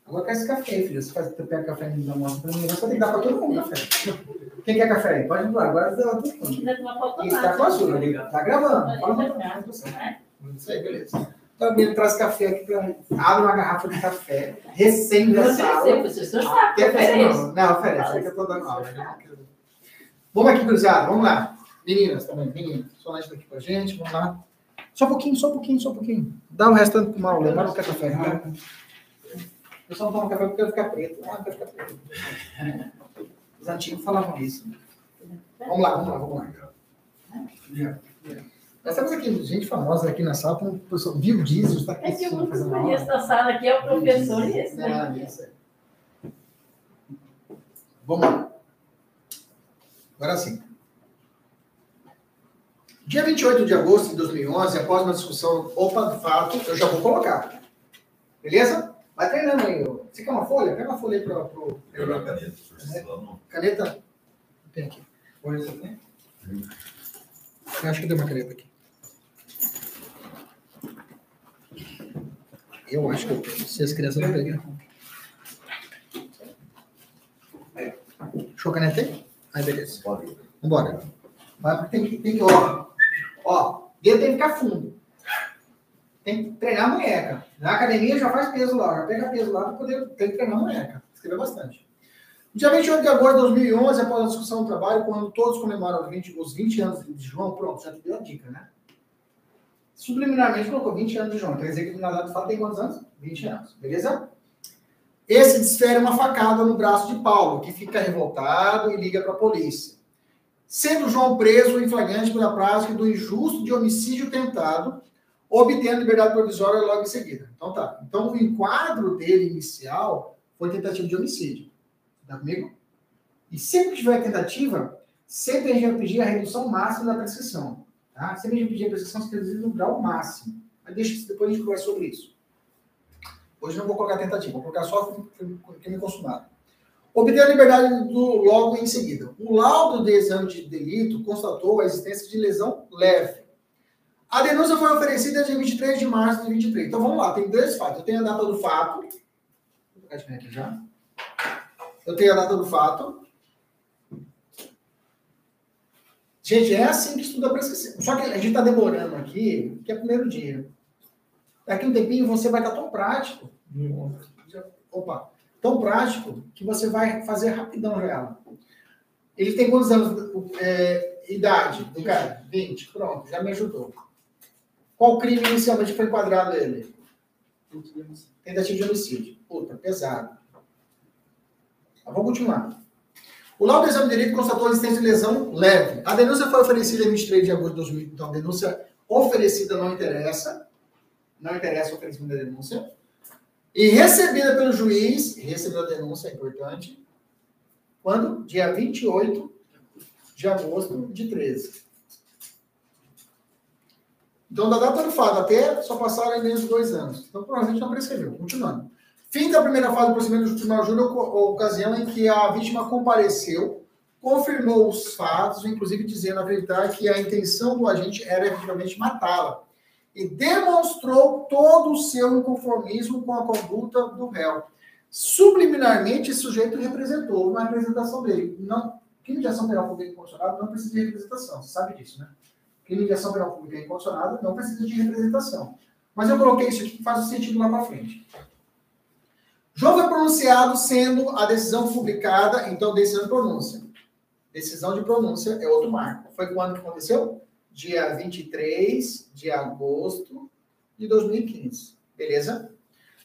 Agora quer esse café, filho. Você faz, pega café e dá uma pra mim. Você tem que dar para todo mundo café. Quem quer café aí? Pode ir lá. Agora dá todo mundo. Tá com a sua. Tá gravando. Fala uma coisa Isso aí, beleza. Então, ele traz café aqui para Abre uma garrafa de café. Você sabe, oferece. Não, não, oferece. É que eu tô dando aula. Né? Vamos aqui, cruzado. Vamos lá. Meninas também, meninas. Só lá aqui com a gente. Vamos lá. Só um pouquinho, só um pouquinho, só um pouquinho. Dá o restante pro mal, lembra? Não quer café. Né? Eu só não tomo café porque eu ficar preto. Ah, quero ficar preto. Os antigos falavam isso. Vamos lá, vamos lá, vamos lá. Nós temos aqui gente famosa aqui na sala, como o professor Bill Diesel está aqui. É que eu não conheço da sala aqui, é o professor e esse. Né? Vamos lá. Agora sim. Dia 28 de agosto de 2011, após uma discussão, opa, de fato, eu já vou colocar. Beleza? Vai treinando aí. Você quer uma folha? Pega uma folha aí para o. Pega uma caneta. Caneta? Tem aqui. Tem? Eu acho que tem uma caneta aqui. Eu acho que eu. Se as crianças não pegaram. Show caneta aí? Aí, beleza. Vambora. Mas tem que, tem que, ó. Ó, dedo tem que ficar fundo tem que treinar a munheca. Na academia já faz peso lá, já pega peso lá para poder tem que treinar a munheca. Escreveu bastante. Dia 28 de agosto de 2011, após a discussão do trabalho, quando todos comemoram os 20, os 20 anos de João, pronto, já te deu a dica, né? Subliminarmente colocou 20 anos de João. Quer dizer que na data fala tem quantos anos? 20 anos, beleza? Esse desfere uma facada no braço de Paulo, que fica revoltado e liga para a polícia. Sendo João preso em flagrante pela prática do injusto de homicídio tentado, obtendo liberdade provisória logo em seguida. Então tá. Então o enquadro dele inicial foi tentativa de homicídio. Tá comigo? E sempre que tiver tentativa, sempre a gente vai pedir a redução máxima da prescrição. Tá? Sempre a gente pedir a prescrição se reduzir no grau máximo. Mas deixa depois a gente conversa sobre isso. Hoje não vou colocar tentativa, vou colocar só crime consumado. Obter a liberdade do logo em seguida. O laudo de exame de delito constatou a existência de lesão leve a denúncia foi oferecida dia 23 de março de 23. Então vamos lá, tem dois fatos. Eu tenho a data do fato. Aqui já. Eu tenho a data do fato. Gente, é assim que estuda a prescrição. Só que a gente está demorando aqui, que é o primeiro dia. Daqui um tempinho você vai estar tão prático. Opa, tão prático que você vai fazer rapidão já. Ele tem quantos anos? É, idade do cara? 20. Pronto, já me ajudou. Qual crime inicialmente foi enquadrado ele? Tentativa de homicídio. Puta, pesado. Mas vamos continuar. O laudo do exame de direito constatou a existência de lesão leve. A denúncia foi oferecida em 23 de agosto de 2000. Então, a denúncia oferecida não interessa. Não interessa o oferecimento da denúncia. E recebida pelo juiz, recebeu a denúncia, é importante. Quando? Dia 28 de agosto de 13. Então, da data do fato até só passaram menos de dois anos. Então, provavelmente não prescreveu. Continuando. Fim da primeira fase do procedimento do Tribunal Júnior, ocasião em que a vítima compareceu, confirmou os fatos, inclusive dizendo acreditar que a intenção do agente era efetivamente matá-la, e demonstrou todo o seu inconformismo com a conduta do réu. Subliminarmente, esse sujeito representou uma representação dele. Não, crime de ação penal pública incondicionada não precisa de representação, você sabe disso, né? Crime de ação penal pública incondicionada não precisa de representação. Mas eu coloquei isso aqui que faz sentido lá para frente. Jogo foi pronunciado sendo a decisão publicada, então decisão de pronúncia. Decisão de pronúncia é outro marco. Foi quando que aconteceu? Dia 23 de agosto de 2015. Beleza?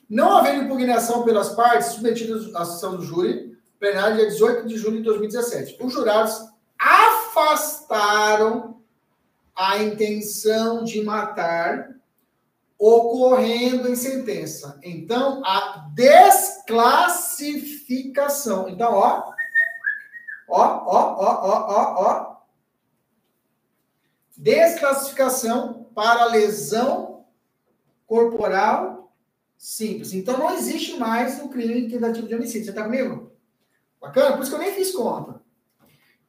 Não havendo impugnação pelas partes submetidas à sessão do júri, plenário dia 18 de julho de 2017. Os jurados afastaram a intenção de matar ocorrendo em sentença. Então, a desclassificação. Então, ó, ó, ó, ó, ó, ó, ó. Desclassificação para lesão corporal simples. Então, não existe mais o crime tentativo de homicídio. Você está comigo? Bacana? Por isso que eu nem fiz conta.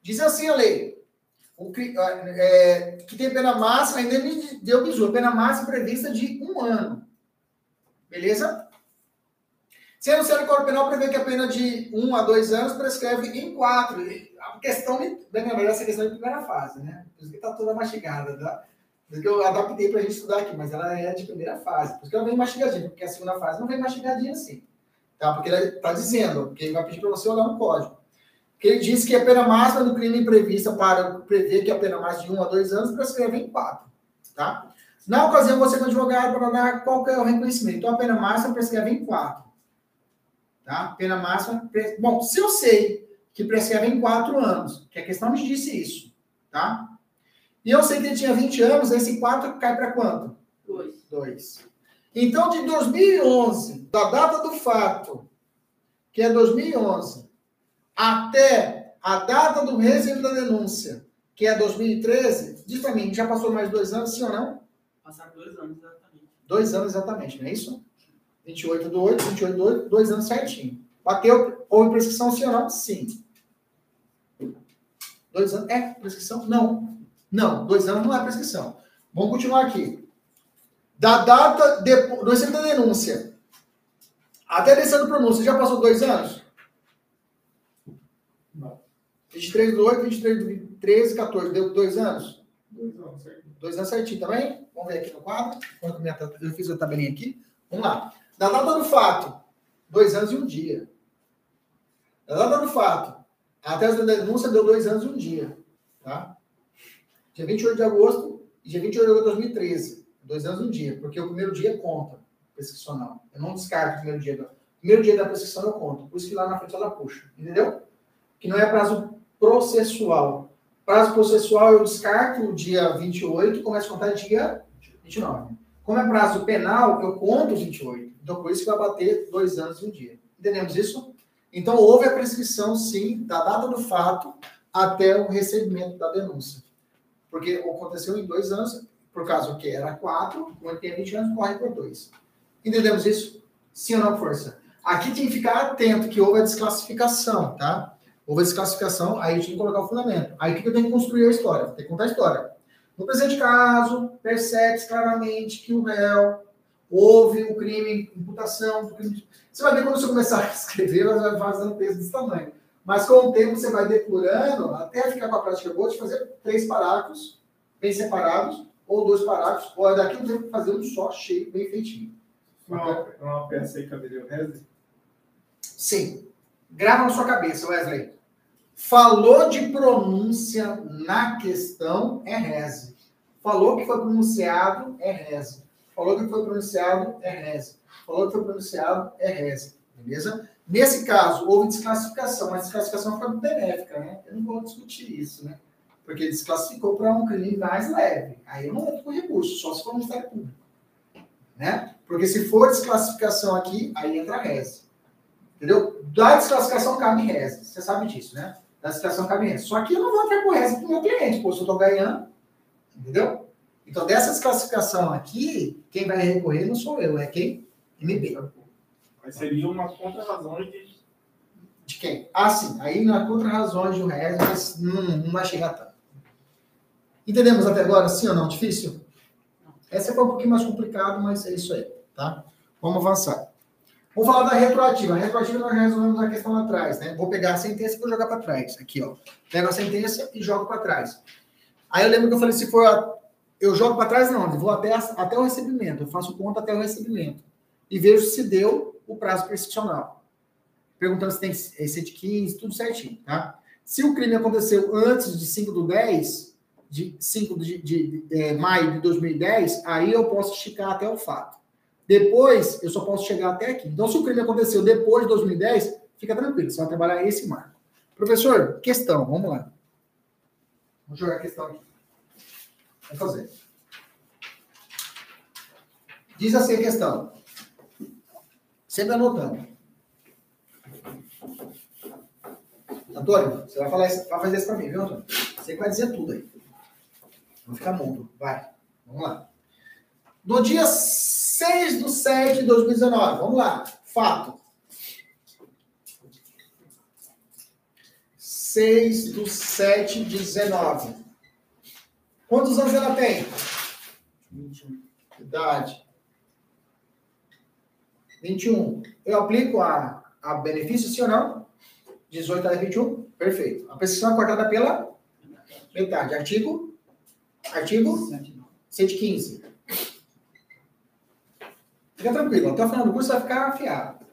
Diz assim a lei o, é, que tem pena máxima, ainda me deu bizu, pena máxima prevista de um ano. Beleza? Sendo o Código Penal prevê que a pena de um a dois anos prescreve em quatro. A questão, lembrar, essa questão de primeira fase, né? Por isso que está toda mastigada, tá? Por isso que eu adaptei para a gente estudar aqui, mas ela é de primeira fase. Por isso que ela vem mastigadinha, porque a segunda fase não vem mastigadinha assim. Tá? Porque ele está dizendo, porque ele vai pedir para você olhar no código que ele diz que a pena máxima do crime prevista para prever que a pena máxima de um a dois anos prescreve em quatro. Tá? Na ocasião, você como advogado para dar qual é o reconhecimento. Então, a pena máxima prescreve em quatro. Tá? Pena máxima. Bom, se eu sei que prescreve em quatro anos, que a questão me disse isso, tá? E eu sei que ele tinha 20 anos, esse quatro cai para quanto? Dois. Dois. Então, de 2011, da data do fato, que é 2011, até a data do recebimento da denúncia, que é 2013, diz para mim, já passou mais dois anos, sim ou não? Passaram dois anos, exatamente. Dois anos exatamente, não é isso? 28 do 8, 28 do 8, dois anos certinho. Bateu, houve prescrição, sim ou não? Sim. Dois anos, é prescrição? Não. Não, dois anos não é prescrição. Vamos continuar aqui. Da data de, do recebimento da denúncia até a decisão do pronúncio, já passou dois anos? 23 do 8, 23 do 13, 14. Deu dois anos? Dois anos, certo. Dois anos certinho também? Vamos ver aqui no quadro. Eu fiz a tabelinha aqui. Vamos lá. Da data do fato, dois anos e um dia. Da data do fato, a denúncia deu dois anos e um dia. Tá? Dia 28 de agosto e dia 28 de agosto de 2013. Dois anos e um dia. Porque o primeiro dia conta prescricional. Eu não descarto o primeiro dia. Da... Primeiro dia da prescrição eu conto. Por isso que lá na frente ela puxa. Entendeu? Que não é prazo processual. Prazo processual eu descarto o dia 28 e começo a contar dia 29. Como é prazo penal, eu conto 28. Então, por isso que vai bater dois anos e um dia. Entendemos isso? Então, houve a prescrição, sim, da data do fato até o recebimento da denúncia. Porque aconteceu em dois anos, por causa que era quatro, quando tem 20 anos, corre por dois. Entendemos isso? Sim ou não, força? Aqui tem que ficar atento que houve a desclassificação, tá? houve desclassificação, aí tinha que colocar o fundamento. Aí o que eu tenho que construir a história? Tem que contar a história. No presente caso, percebe claramente que o réu houve o um crime, imputação do crime. Você vai ver quando você começar a escrever, ela vai fazendo um texto desse tamanho. Mas com o tempo você vai depurando, até ficar com a prática boa, de fazer três parágrafos bem separados, ou dois parágrafos, ou daqui eu tenho que fazer um só cheio, bem feitinho. Uma, uma peça aí, caberia o Reze? Sim. Grava na sua cabeça, Wesley. Falou de pronúncia na questão, é reze. Falou que foi pronunciado, é reze. Falou que foi pronunciado, é reze. Falou que foi pronunciado, é reze. Beleza? Nesse caso, houve desclassificação, mas desclassificação foi benéfica, né? Eu não vou discutir isso, né? Porque desclassificou para um crime mais leve. Aí eu não entro com recurso, só se for Ministério Público. Né? Porque se for desclassificação aqui, aí entra a reze. Entendeu? Da desclassificação cabe reze. Você sabe disso, né? Da cabe reze. Só que eu não vou com reze para o meu cliente, pô, se eu estou ganhando. Entendeu? Então, dessa desclassificação aqui, quem vai recorrer não sou eu, é quem? MB. Mas seria uma contra-razão de. De quem? Ah, sim. Aí na contra-razões do resto, mas não, não vai chegar tanto. Entendemos até agora, sim ou não? Difícil? Essa foi um pouquinho mais complicado, mas é isso aí, tá? Vamos avançar. Vamos falar da retroativa. A retroativa nós já resolvemos a questão lá atrás, né? Vou pegar a sentença e vou jogar para trás. Aqui, ó. Pego a sentença e jogo para trás. Aí eu lembro que eu falei, se for. A... Eu jogo para trás, não. Eu vou até, até o recebimento. Eu faço conta até o recebimento. E vejo se deu o prazo prescricional. Perguntando se tem C15, tudo certinho, tá? Se o crime aconteceu antes de 5 do 10, de 5 de, de, de é, maio de 2010, aí eu posso esticar até o fato. Depois, eu só posso chegar até aqui. Então, se o crime aconteceu depois de 2010, fica tranquilo, você vai trabalhar esse marco. Professor, questão, vamos lá. Vamos jogar a questão aqui. Vamos fazer. Diz assim a questão. Sempre anotando. Antônio, você vai, falar isso, vai fazer isso para mim, viu, Antônio? Você vai dizer tudo aí. Vou ficar mudo. Vai. Vamos lá. No dia 6 de 7 de 2019. Vamos lá. Fato. 6 de 7 de 19. Quantos anos ela tem? 21. Idade. 21. Eu aplico a, a benefício, sim ou não? 18 a 21? Perfeito. A prescrição é cortada pela metade. Artigo? Artigo? 115. Fica tranquilo. Até o final do curso vai ficar afiado.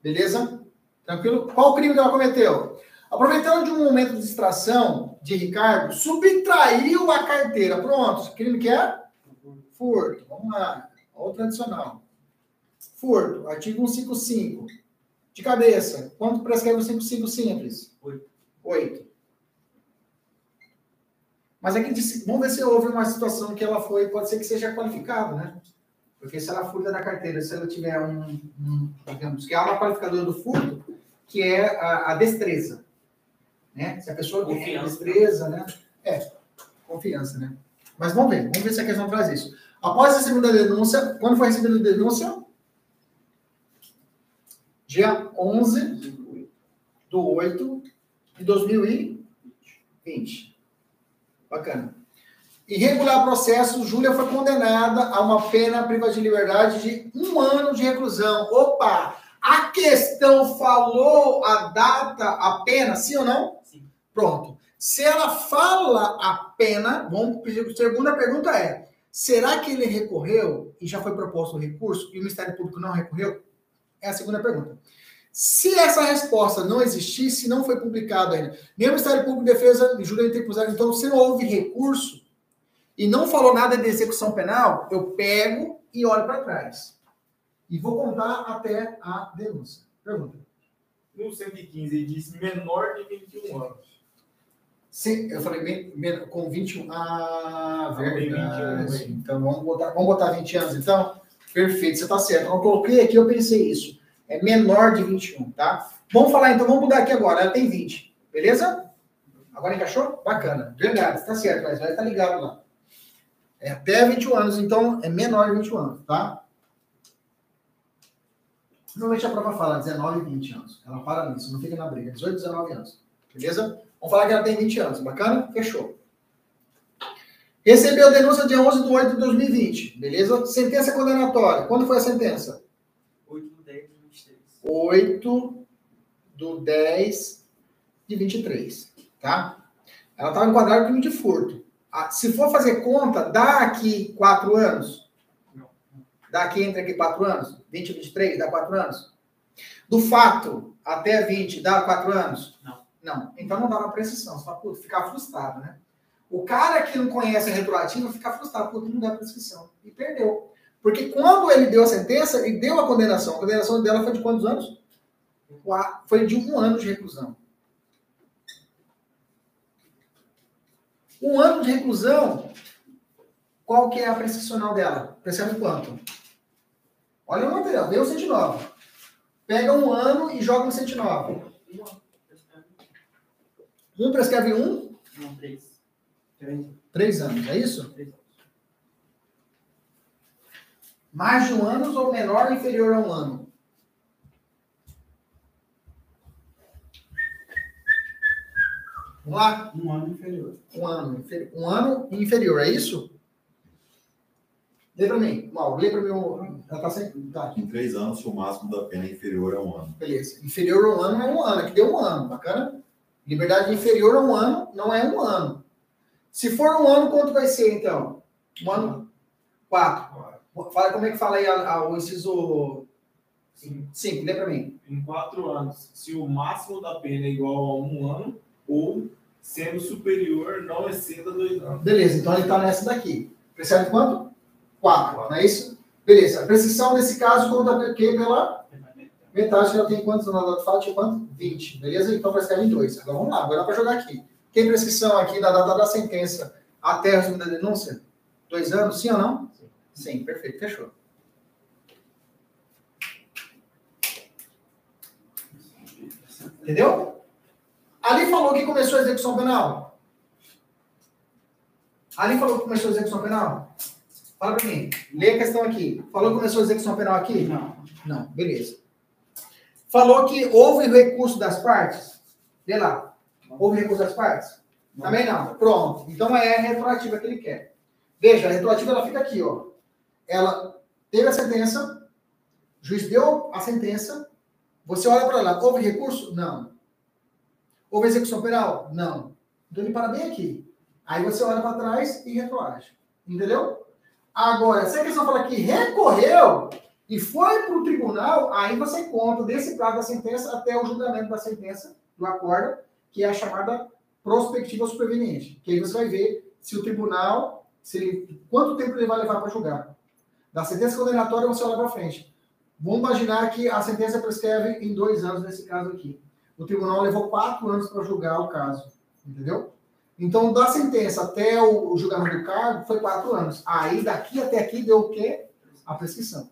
Beleza? Tranquilo? Qual o crime que ela cometeu? Aproveitando de um momento de distração de Ricardo, subtraiu a carteira. Pronto. Crime que é? Furto. Vamos lá. Olha o tradicional. Furto. Artigo 155. De cabeça, quanto prescreve o 55 simples? Oito. Oito. Mas aqui, vamos ver se houve uma situação que ela foi, pode ser que seja qualificada, né? Porque se ela furta da carteira, se ela tiver um, um digamos, que há uma qualificadora do furto, que é a, a destreza. Né? Se a pessoa tem a destreza, né? É, confiança, né? Mas vamos ver, vamos ver se a questão traz isso. Após a segunda denúncia, quando foi recebida a denúncia? dia 11 do 8 de 2020. Bacana. Irregular processo, Júlia foi condenada a uma pena privativa de liberdade de um ano de reclusão. Opa! A questão falou a data, a pena, sim ou não? Sim. Pronto. Se ela fala a pena, vamos pedir. A segunda pergunta é: será que ele recorreu e já foi proposto o recurso e o Ministério Público não recorreu? É a segunda pergunta. Se essa resposta não existisse, não foi publicado ainda, nem o Ministério Público de Defesa e Júri Tribunal, então se não houve recurso e não falou nada de execução penal, eu pego e olho para trás. E vou contar até a denúncia. Pergunta. No 115 ele disse menor de 21 anos. Sim, eu falei bem, bem, com 21. Ah, Falei verdade. 21, então vamos botar, vamos botar 20 anos, então? Perfeito, você está certo. Eu coloquei aqui, eu pensei isso. É menor de 21, tá? Vamos falar então, vamos mudar aqui agora. Ela tem 20, beleza? Agora encaixou? Bacana. Verdade, está certo, mas vai estar ligado lá. É até 21 anos, então é menor de 21 anos, tá? Normalmente a prova fala 19 e 20 anos. Ela para nisso, não fica na briga. 18 e 19 anos. Beleza? Vamos falar que ela tem 20 anos. Bacana? Fechou. Recebeu denúncia dia 11 de 8 de 2020. Beleza? Sentença condenatória. Quando foi a sentença? 8 do 10 de 23. 8 do 10 de 23. Tá? Ela estava enquadrada crime de furto. Ah, Se for fazer conta, dá aqui 4 anos? Não. Dá aqui entre aqui 4 anos? 20 e 23, dá 4 anos? Do fato até 20, dá 4 anos? Não. Não. Então não dá uma prescrição. Você fala, ficar frustrado, né? O cara que não conhece a retroativa fica frustrado, puta, não dá prescrição. E perdeu. Porque quando ele deu a sentença, ele deu a condenação. A condenação dela foi de quantos anos? Foi de um ano de reclusão. Um ano de reclusão, qual que é a prescricional dela? Prescreve quanto? Olha o material, o 109. Pega um ano e joga no 109. Um prescreve um, Não, três. três anos, é isso? Três anos. Mais de um ano ou menor ou inferior a um ano? Vamos lá? Um ano inferior. Um ano, inferi- um ano inferior, é isso? Lê pra mim, Mauro, lê pra mim. o- Ela tá sem. Tá, Em três anos, se o máximo da pena é inferior a um ano. beleza. Inferior a um ano é um ano, aqui deu um ano, bacana? Liberdade inferior a um ano não é um ano. Se for um ano, quanto vai ser então? Um ano? Quatro. Fala como é que fala aí a- a- o inciso cinco, lê pra mim. Em quatro anos, se o máximo da pena é igual a um ano, ou sendo superior, não exceda dois anos. Beleza, então ele está nessa daqui. Prescreve quanto? Quatro, não é isso? Beleza. A prescrição nesse caso conta por quê? Pela metade que ela tem quantos na data fato? Tinha quanto? 20. Beleza? Então prescreve em dois. Agora vamos lá, agora dá para jogar aqui. Tem prescrição aqui da data da sentença até a segunda denúncia? Dois anos, sim ou não? Sim, perfeito, fechou. Entendeu? Ali falou que começou a execução penal. Ali falou que começou a execução penal? Fala pra mim. Lê a questão aqui. Falou que começou a execução penal aqui? Não. Não, beleza. Falou que houve recurso das partes? Lê lá. Houve recurso das partes? Também não. Pronto. Então é a retroativa que ele quer. Veja, a retroativa ela fica aqui, ó. Ela teve a sentença, o juiz deu a sentença, você olha para lá, houve recurso? Não. Houve execução penal? Não. Então ele para bem aqui. Aí você olha para trás e retroage. Entendeu? Agora, se a questão fala que recorreu e foi para o tribunal, aí você conta desse prazo da sentença até o julgamento da sentença do acordo, que é a chamada prospectiva superveniente. Que aí você vai ver se o tribunal, se ele, quanto tempo ele vai levar para julgar. Da sentença condenatória, você olha para frente. Vamos imaginar que a sentença prescreve em dois anos, nesse caso aqui. O tribunal levou quatro anos para julgar o caso. Entendeu? Então, da sentença até o, o julgamento do cargo, foi quatro anos. Aí, daqui até aqui, deu o quê? A prescrição.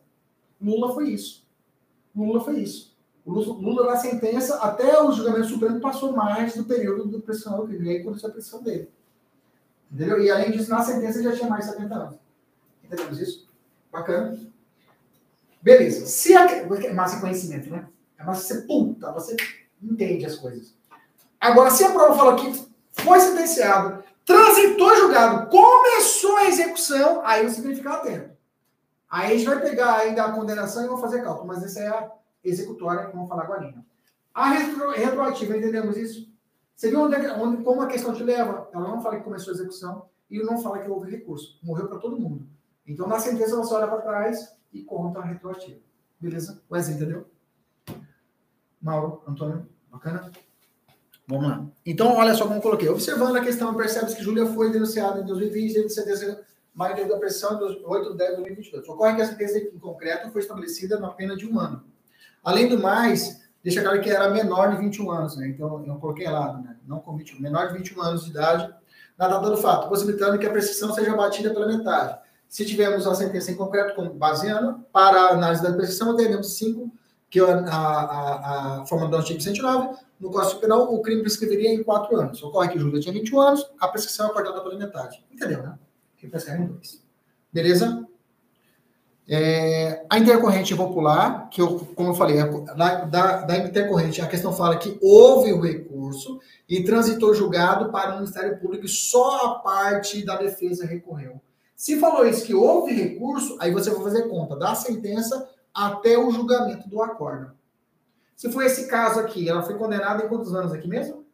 Lula foi isso. Lula foi isso. Lula, da sentença até o julgamento supremo passou mais do período do prescrição do crime. E aí aconteceu a prescrição dele. Entendeu? E além disso, na sentença já tinha mais de 70 anos. Entendemos isso? Bacana. Beleza. Se a, é massa conhecimento, né? É massa você, puta, você entende as coisas. Agora, se a prova fala que foi sentenciado, transitou julgado, começou a execução, aí que ficar atento. Aí a gente vai pegar ainda a condenação e vamos fazer cálculo, mas essa é a executória que vamos falar agora. A retro, retroativa, entendemos isso? Você viu onde, é onde- como a questão te leva? Ela não fala que começou a execução e não fala que houve recurso. Morreu para todo mundo. Então, na sentença, você olha para trás e conta a retroativa. Beleza? Wesley, entendeu? Mauro, Antônio, bacana? Vamos lá. Então, olha só como coloquei. Observando a questão, percebe-se que Júlia foi denunciada em 2020 e teve sentença mais da pressão em 8 de 10 de 2022. Ocorre que a sentença em concreto foi estabelecida na pena de um ano. Além do mais, deixa claro que era menor de 21 anos, né? Então, eu coloquei errado, né? Não com 21, menor de 21 anos de idade, na data do fato, possibilitando que a prescrição seja abatida pela metade. Se tivermos a sentença em concreto como baseando, para a análise da prescrição, teremos 5, que é a, a, a forma do artigo 109, no Código Penal, o crime prescreveria em 4 anos. Ocorre que Júlia tinha 21 anos, a prescrição é acordada pela metade. Entendeu, né? Que prescreve em 2. Beleza? É, a intercorrente popular, que eu, como eu falei, da, da, da intercorrente, a questão fala que houve o recurso e transitou julgado para o Ministério Público e só a parte da defesa recorreu. Se falou isso, que houve recurso, aí você vai fazer conta da sentença até o julgamento do acordo. Se foi esse caso aqui, ela foi condenada em quantos anos aqui mesmo?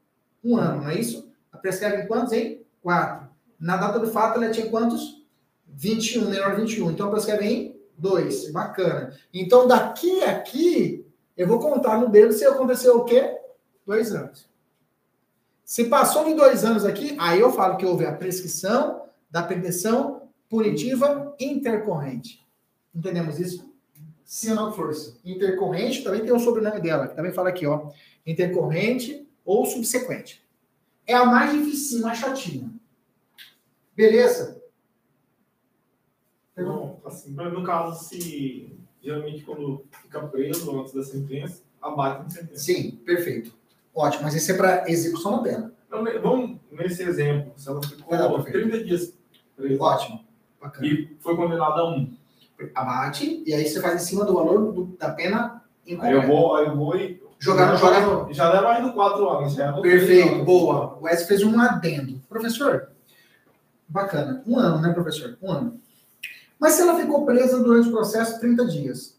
Um ano, não é isso? A prescreve em quantos, hein? Quatro. Na data do fato, ela tinha quantos? 21, menor 21. Então, prescreve em dois. Bacana. Então, daqui a aqui, eu vou contar no dedo se aconteceu o quê? Dois anos. Se passou de dois anos aqui, aí eu falo que houve a prescrição da pretensão punitiva intercorrente. Entendemos isso? Ou não força. Intercorrente, também tem o sobrenome dela, que também fala aqui, ó. Intercorrente ou subsequente. É a mais difícil, mais chatinha. Beleza? Não, assim, no caso, se geralmente quando fica preso antes da sentença, abate a sentença. Sim, perfeito. Ótimo, mas isso é para execução da pena. Então, vamos nesse exemplo, se ela ficou prefeito. 30 dias presa Ótimo. Bacana. e foi condenada a um. Abate, e aí você faz em cima do valor do- da pena Aí eu incorreta. vou, aí eu vou e. Jogar no joga no. Já mais do 4 anos, já é Perfeito, anos. boa. O S fez um adendo. Professor, bacana. Um ano, né, professor? Um ano. Mas se ela ficou presa durante o processo 30 dias?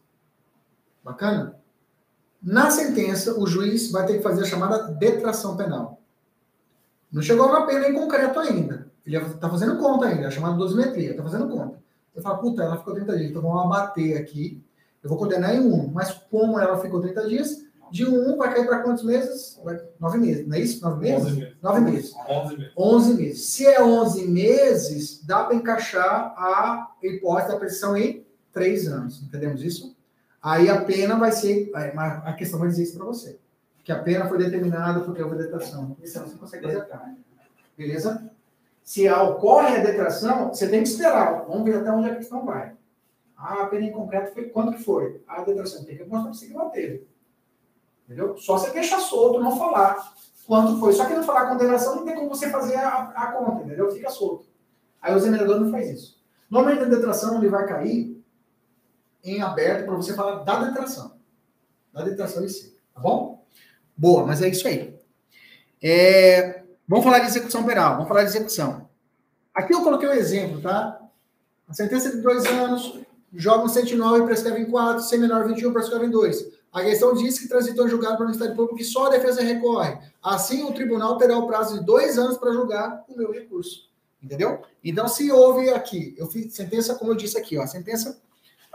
Bacana? Na sentença, o juiz vai ter que fazer a chamada detração penal. Não chegou na pena em concreto ainda. Ele está fazendo conta ainda, é chamada dosimetria, está fazendo conta. Você fala, puta, ela ficou 30 dias, então vamos abater aqui. Eu vou condenar em um. Mas como ela ficou 30 dias, de um vai cair para quantos meses? Nove meses, não é isso? Nove meses? 11 meses. Nove meses. 11 meses. 11 meses. Se é 11 meses, dá para encaixar a hipótese da prescrição em 3 anos. Entendemos isso? Aí a pena vai ser. A a questão vai dizer isso para você. Que a pena foi determinada porque houve detração. Isso você consegue detratar. Beleza? Se ocorre a detração, você tem que esperar. Vamos ver até onde a questão vai. Ah, a pena em concreto foi quanto que foi? A detração tem que mostrar para você que teve. Entendeu? Só você deixar solto, não falar quanto foi. Só que não falar a condenação não tem como você fazer a, a conta, entendeu? Fica solto. Aí o examinador não faz isso. Normalmente a detração ele vai cair em aberto para você falar da detração. Da detração em si. Tá bom? Boa, mas é isso aí. É, vamos falar de execução penal. Vamos falar de execução. Aqui eu coloquei um exemplo, tá? A sentença de dois anos, joga um 109 e prescreve em 4, sem menor 21 prescreve em 2. A questão diz que transitou em julgado para o Ministério Público que só a defesa recorre. Assim, o tribunal terá o prazo de dois anos para julgar o meu recurso. Entendeu? Então, se houve aqui, eu fiz sentença, como eu disse aqui, ó, a sentença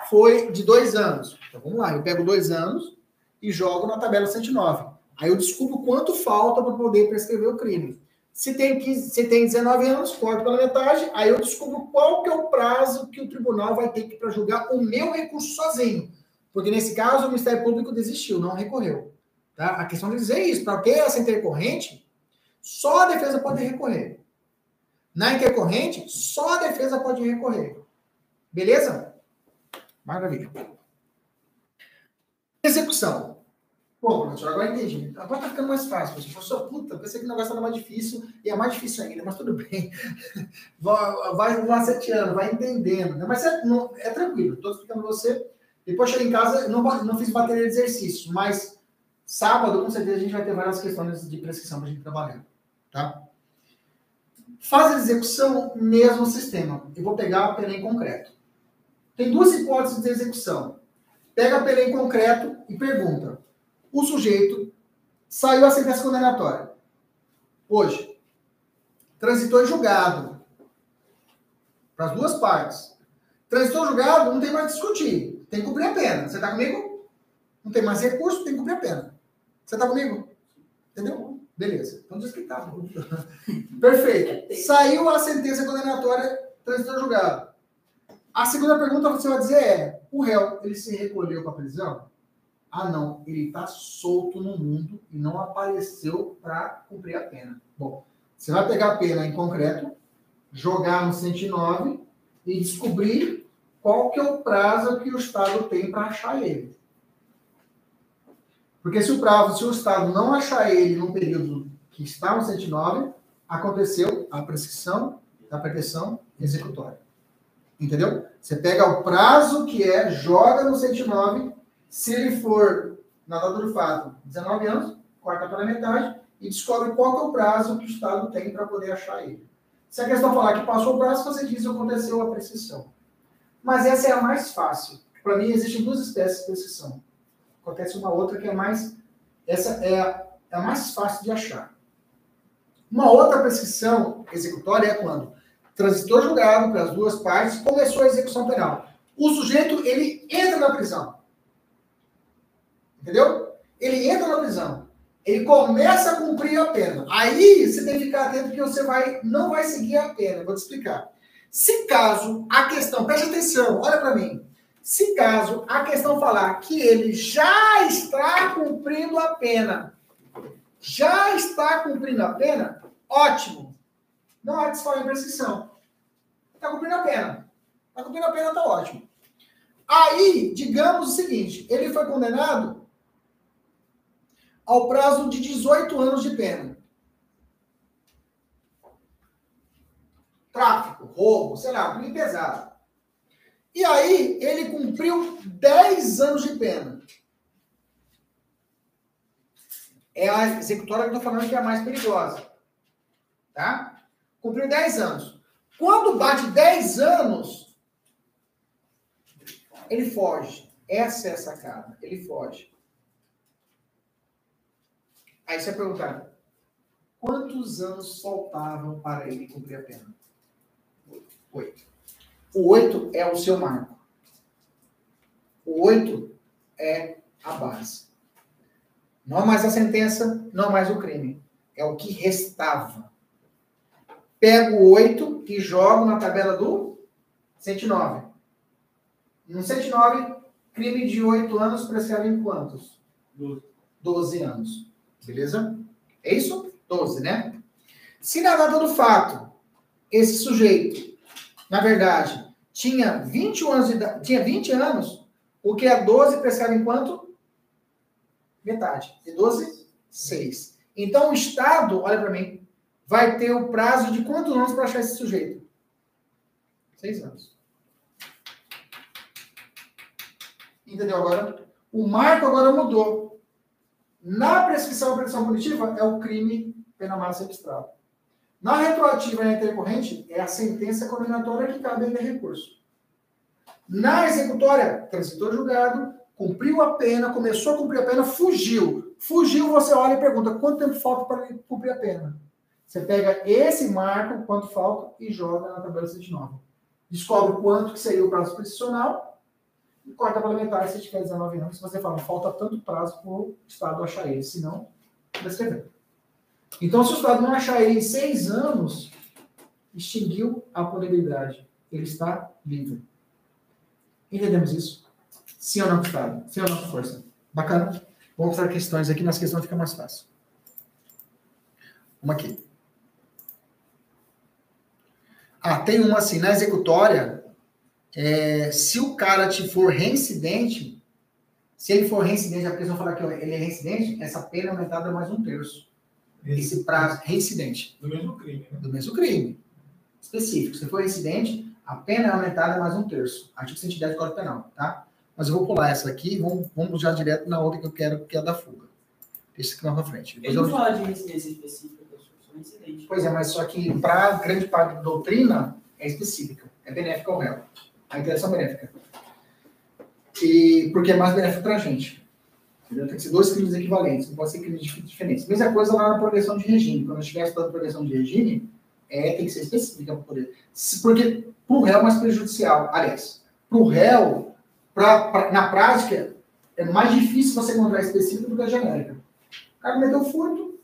foi de dois anos. Então, vamos lá, eu pego dois anos e jogo na tabela 109. Aí eu descubro quanto falta para poder prescrever o crime. Se tem, 15, se tem 19 anos, corto pela metade, aí eu descubro qual que é o prazo que o tribunal vai ter para julgar o meu recurso sozinho. Porque nesse caso o Ministério Público desistiu, não recorreu. Tá? A questão de dizer isso, para ter essa intercorrente, só a defesa pode recorrer. Na intercorrente, só a defesa pode recorrer. Beleza? Maravilha. Execução. Pô, professor, agora entendi. Agora tá ficando mais fácil. Professor, Professor, puta, pensei que o negócio era mais difícil e é mais difícil ainda, mas tudo bem. Vai, vai maceteando, vai entendendo. né? Mas é, não- é tranquilo, estou explicando você. Depois chego em casa, não, não fiz bateria de exercício, mas sábado, com certeza, a gente vai ter várias questões de prescrição para a gente trabalhar. Tá? Fase de execução, mesmo sistema. Eu vou pegar a pena em concreto. Tem duas hipóteses de execução. Pega a pena em concreto e pergunta: o sujeito saiu a sentença condenatória. Hoje. Transitou em julgado. Para as duas partes. Transitou em julgado, não tem mais discutir. Tem que cumprir a pena. Você está comigo? Não tem mais recurso, tem que cumprir a pena. Você está comigo? Entendeu? Beleza. Então diz que tá. Perfeito. Saiu a sentença condenatória, transitou em julgado. A segunda pergunta que você vai dizer é: o réu, ele se recolheu para a prisão? Ah, não, ele está solto no mundo e não apareceu para cumprir a pena. Bom, você vai pegar a pena em concreto, jogar no 109 e descobrir qual que é o prazo que o Estado tem para achar ele. Porque se o prazo, se o Estado não achar ele no período que está no 109, aconteceu a prescrição da pretensão executória. Entendeu? Você pega o prazo que é, joga no 109, se ele for, na data do fato, 19 anos, corta pela metade e descobre qual é o prazo que o Estado tem para poder achar ele. Se a questão falar que passou o prazo, você diz que aconteceu a prescrição. Mas essa é a mais fácil. Para mim, existem duas espécies de prescrição. Acontece uma outra que é mais. Essa é a, é a mais fácil de achar. Uma outra prescrição executória é quando transitou julgado para as duas partes, começou a execução penal. O sujeito, ele entra na prisão. Entendeu? Ele entra na prisão. Ele começa a cumprir a pena. Aí você tem que ficar atento que você vai, não vai seguir a pena. Vou te explicar. Se caso a questão, preste atenção, olha para mim. Se caso a questão falar que ele já está cumprindo a pena, já está cumprindo a pena, ótimo. Não há de se falar em prescrição. Está cumprindo a pena. Está cumprindo a pena, está ótimo. Aí, digamos o seguinte: ele foi condenado ao prazo de 18 anos de pena. Tráfico, roubo, sei lá, crime pesado. E aí, ele cumpriu 10 anos de pena. É a executória que eu estou falando que é a mais perigosa. Tá? Cumpriu 10 anos. Quando bate 10 anos, ele foge. Essa é a sacada. Ele foge. Aí você vai perguntar: quantos anos faltavam para ele cumprir a pena? Oito. O oito é o seu marco. O oito é a base. Não mais a sentença, não mais o crime. É o que restava. Pego o oito e jogo na tabela do 109. No 109, crime de oito anos prescreve em quantos? Doze. 12 anos. Beleza? É isso? 12, né? Se na data do fato, esse sujeito, na verdade, tinha 21 anos de tinha 20 anos, o que é 12 prescreve em quanto? Metade. De 12, 6. Então o Estado, olha para mim, vai ter o prazo de quantos anos para achar esse sujeito? Seis anos. Entendeu agora? O marco agora mudou. Na prescrição e prescrição punitiva é o crime pena máxima substrato. Na retroativa e na intercorrente é a sentença condenatória que cabe ainda recurso. Na executória, transitor julgado, cumpriu a pena, começou a cumprir a pena, fugiu. Fugiu, você olha e pergunta quanto tempo falta para cumprir a pena. Você pega esse marco, quanto falta, e joga na tabela 109. Descobre quanto que seria o prazo prescricional e corta pela metade se tiver 19 anos. Você fala, falta tanto prazo para o Estado achar ele, senão, prescrever. Então, se o Estado não achar ele em seis anos, extinguiu a punibilidade. Ele está livre. Entendemos isso? Sim ou não, Estado? Sim ou não, força? Bacana? Vamos fazer questões aqui, nas questões fica mais fácil. Vamos aqui. Ah, tem uma assim, na executória, é, se o cara te for reincidente, se ele for reincidente, a pessoa falar que ele é reincidente, essa pena é aumentada mais um terço. Esse prazo, reincidente. Do mesmo crime, né? Do mesmo crime. Específico. Se for reincidente, a pena é aumentada mais um terço. Artigo 110 do Código Penal, tá? Mas eu vou pular essa aqui e vamos, vamos já direto na outra que eu quero, que é a da fuga. Deixa isso aqui mais pra frente. Depois Ele não eu- fala de residência específica, só incidente. Pois é, mas só que para grande parte da doutrina é específica, é benéfica ao réu. A interação benéfica. E porque é mais benéfico para a gente. Entendeu? Tem que ser dois crimes equivalentes, não pode ser crimes dif- diferentes. Mesma coisa lá na progressão de regime. Quando eu estiver estudando progressão de regime, é, tem que ser específica para poder. Porque para o réu é mais prejudicial. Aliás, para o réu, pra, pra- na prática, é mais difícil você encontrar específico do que a genérica. O cara meteu furto,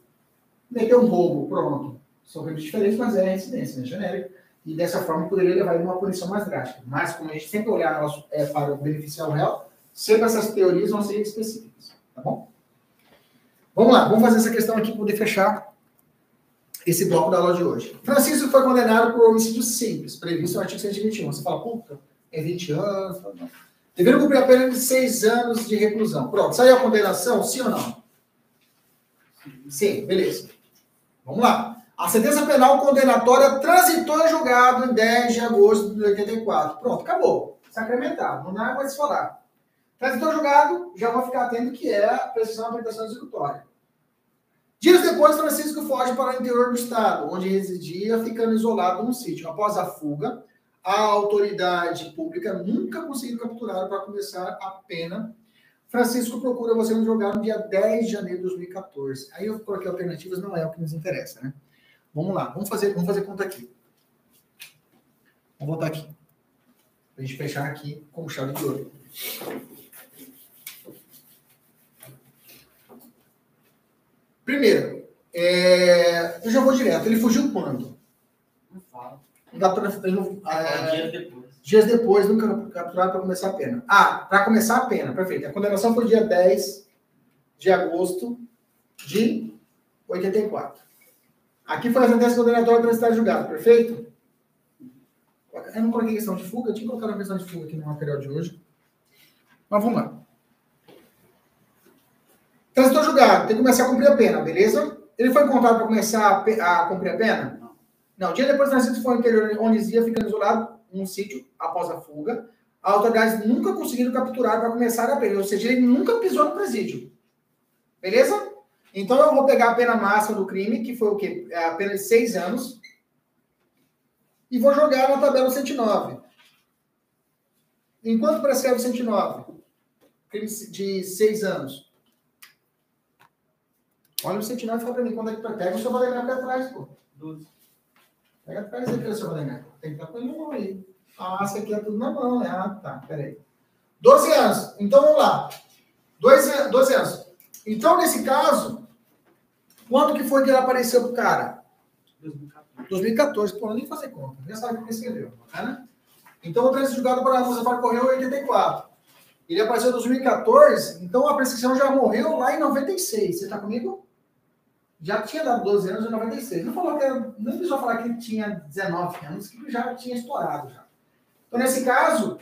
meteu um roubo, pronto. São crimes diferentes, mas é reincidência, né? genérica. E dessa forma poderia levar a uma punição mais drástica. Mas, como a gente sempre olhar nosso, é, para o réu, sempre essas teorias vão ser específicas. Tá bom? Vamos lá, vamos fazer essa questão aqui para poder fechar esse bloco da aula de hoje. Francisco foi condenado por homicídio simples, previsto no artigo 121. Você fala, puta, é 20 anos. Não. Deveram cumprir a pena de 6 anos de reclusão. Pronto, saiu a condenação, sim ou não? Sim, beleza. Vamos lá. A sentença penal condenatória transitou em julgado em 10 de agosto de 84. Pronto, acabou. Sacramentado. Não dá mais falar. Transitou em julgado, já vou ficar atento que é a precisão da executória. Dias depois, Francisco foge para o interior do estado, onde residia, ficando isolado num sítio. Após a fuga, a autoridade pública nunca conseguiu capturá-lo para começar a pena. Francisco procura você no julgado no dia 10 de janeiro de 2014. Aí eu coloquei alternativas, não é o que nos interessa, né? Vamos lá, vamos fazer, vamos fazer conta aqui. Vamos voltar aqui. Para a gente fechar aqui com chave de ouro. Primeiro, é, eu já vou direto. Ele fugiu quando? Não fala. Não dá pra, não- é, dias depois. Dias depois, nunca capturado para começar a pena. Ah, para começar a pena, perfeito. A condenação foi dia 10 de agosto de 84. Aqui foi a sentença condenatória para estar julgado, perfeito? Eu não coloquei questão de fuga, eu tinha colocado uma questão de fuga aqui no material de hoje. Mas vamos lá. Transitou julgado, tem que começar a cumprir a pena, beleza? Ele foi encontrado para começar a, a cumprir a pena? Não. Não, dia depois do transição foi ao interior onde ia ficando isolado num sítio após a fuga. A autoridade nunca conseguiram capturar para começar a pena, ou seja, ele nunca pisou no presídio. Beleza? Então eu vou pegar a pena máxima do crime, que foi o quê? É a pena de seis anos, e vou jogar na tabela 109. Enquanto prescreve 109? Crime de seis anos. Olha o 109 e fala pra mim quando é que pega o seu Valdemar pra trás, pô. 12. Pega atrás aqui o seu Valdemar. Tem que estar com ele na mão aí. Ah, isso aqui é tudo na mão, né? Ah, tá, peraí. 12 anos. Então vamos lá. 12, 12 anos. Então, nesse caso, quando que foi que ele apareceu pro cara? 2014. 2014, pô, nem fazer conta. Já sabe o que ele escreveu, bacana? Então, o trânsito julgado para Mozart correu em 84. Ele apareceu em 2014, então a prescrição já morreu lá em 96. Você tá comigo? Já tinha dado 12 anos em 96. Não falou que era, não precisou falar que ele tinha 19 anos, que já tinha estourado já. Então, nesse caso,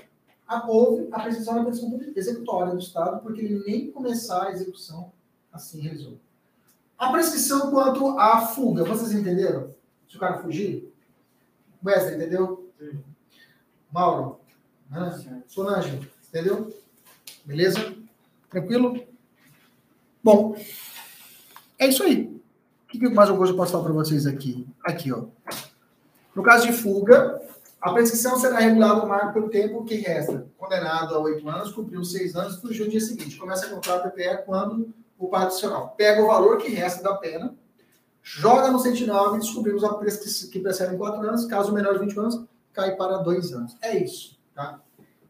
a- houve a prescrição da prescrição executória do Estado, porque ele nem começar a execução assim resolveu. A prescrição quanto à fuga, vocês entenderam? Se o cara fugir? Wesley, entendeu? Sim. Mauro? Ana? Solange, entendeu? Beleza? Tranquilo? Bom, é isso aí. O que mais alguma coisa eu posso falar para vocês aqui? Aqui, ó. No caso de fuga, a prescrição será regulada no marco pelo tempo que resta. Condenado a oito anos, cumpriu seis anos, fugiu no dia seguinte. Começa a contar o PPE quando o adicional pega o valor que resta da pena, joga no 109 e descobrimos a prescrição que precede em quatro anos, caso menor de 20 anos, cai para dois anos. É isso, tá?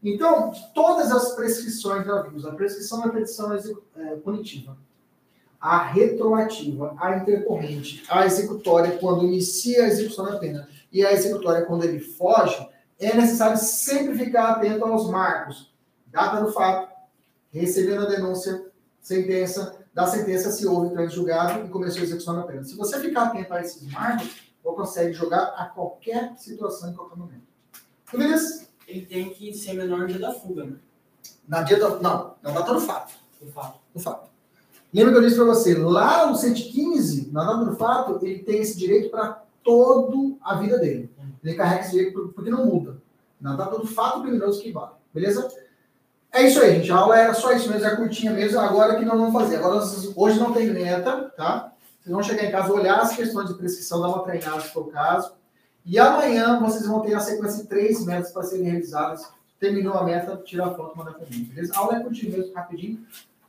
Então, todas as prescrições já vimos. A prescrição é a petição é, punitiva. A retroativa, a intercorrente, a executória quando inicia a execução da pena e a executória quando ele foge, é necessário sempre ficar atento aos marcos. Data do fato, recebendo a denúncia, sentença, da sentença se houve trânsito julgado e começou a execução da pena. Se você ficar atento a esses marcos, você consegue jogar a qualquer situação em qualquer momento. Dúvidas? Ele tem que ser menor no dia da fuga, né? Na dia do... Não, na data do fato. Do fato. Do fato. Lembra que eu disse para você, lá no 115, na data do fato, ele tem esse direito para toda a vida dele. Ele carrega esse direito por- porque não muda. Na data do fato criminoso que vale. Beleza? É isso aí, gente. A aula era só isso mesmo, é curtinha mesmo. Agora que nós vamos fazer. Agora, hoje não tem meta, tá? Vocês vão chegar em casa, olhar as questões de prescrição, dar uma treinada se for o caso. E amanhã vocês vão ter a sequência de três metas para serem realizadas. Terminou a meta, tira a foto manda para mim, beleza? A aula é curtinha mesmo, rapidinho.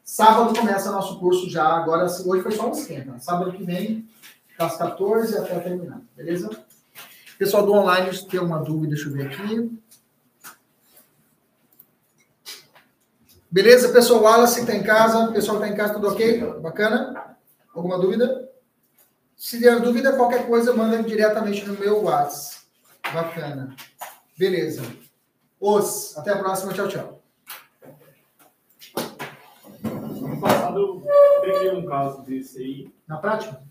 Sábado começa nosso curso já. Agora, hoje foi só um esquenta. Sábado que vem, das 14 até terminar, beleza? Pessoal do online, se tem uma dúvida, deixa eu ver aqui. Beleza, pessoal? Wallace que tá em casa, pessoal que tá em casa, tudo ok? Bacana? Alguma dúvida? Se der dúvida, qualquer coisa, manda diretamente no meu WhatsApp. Bacana. Beleza. Os, até a próxima. Tchau, tchau. Ano passado eu peguei um caso desse aí. Na prática?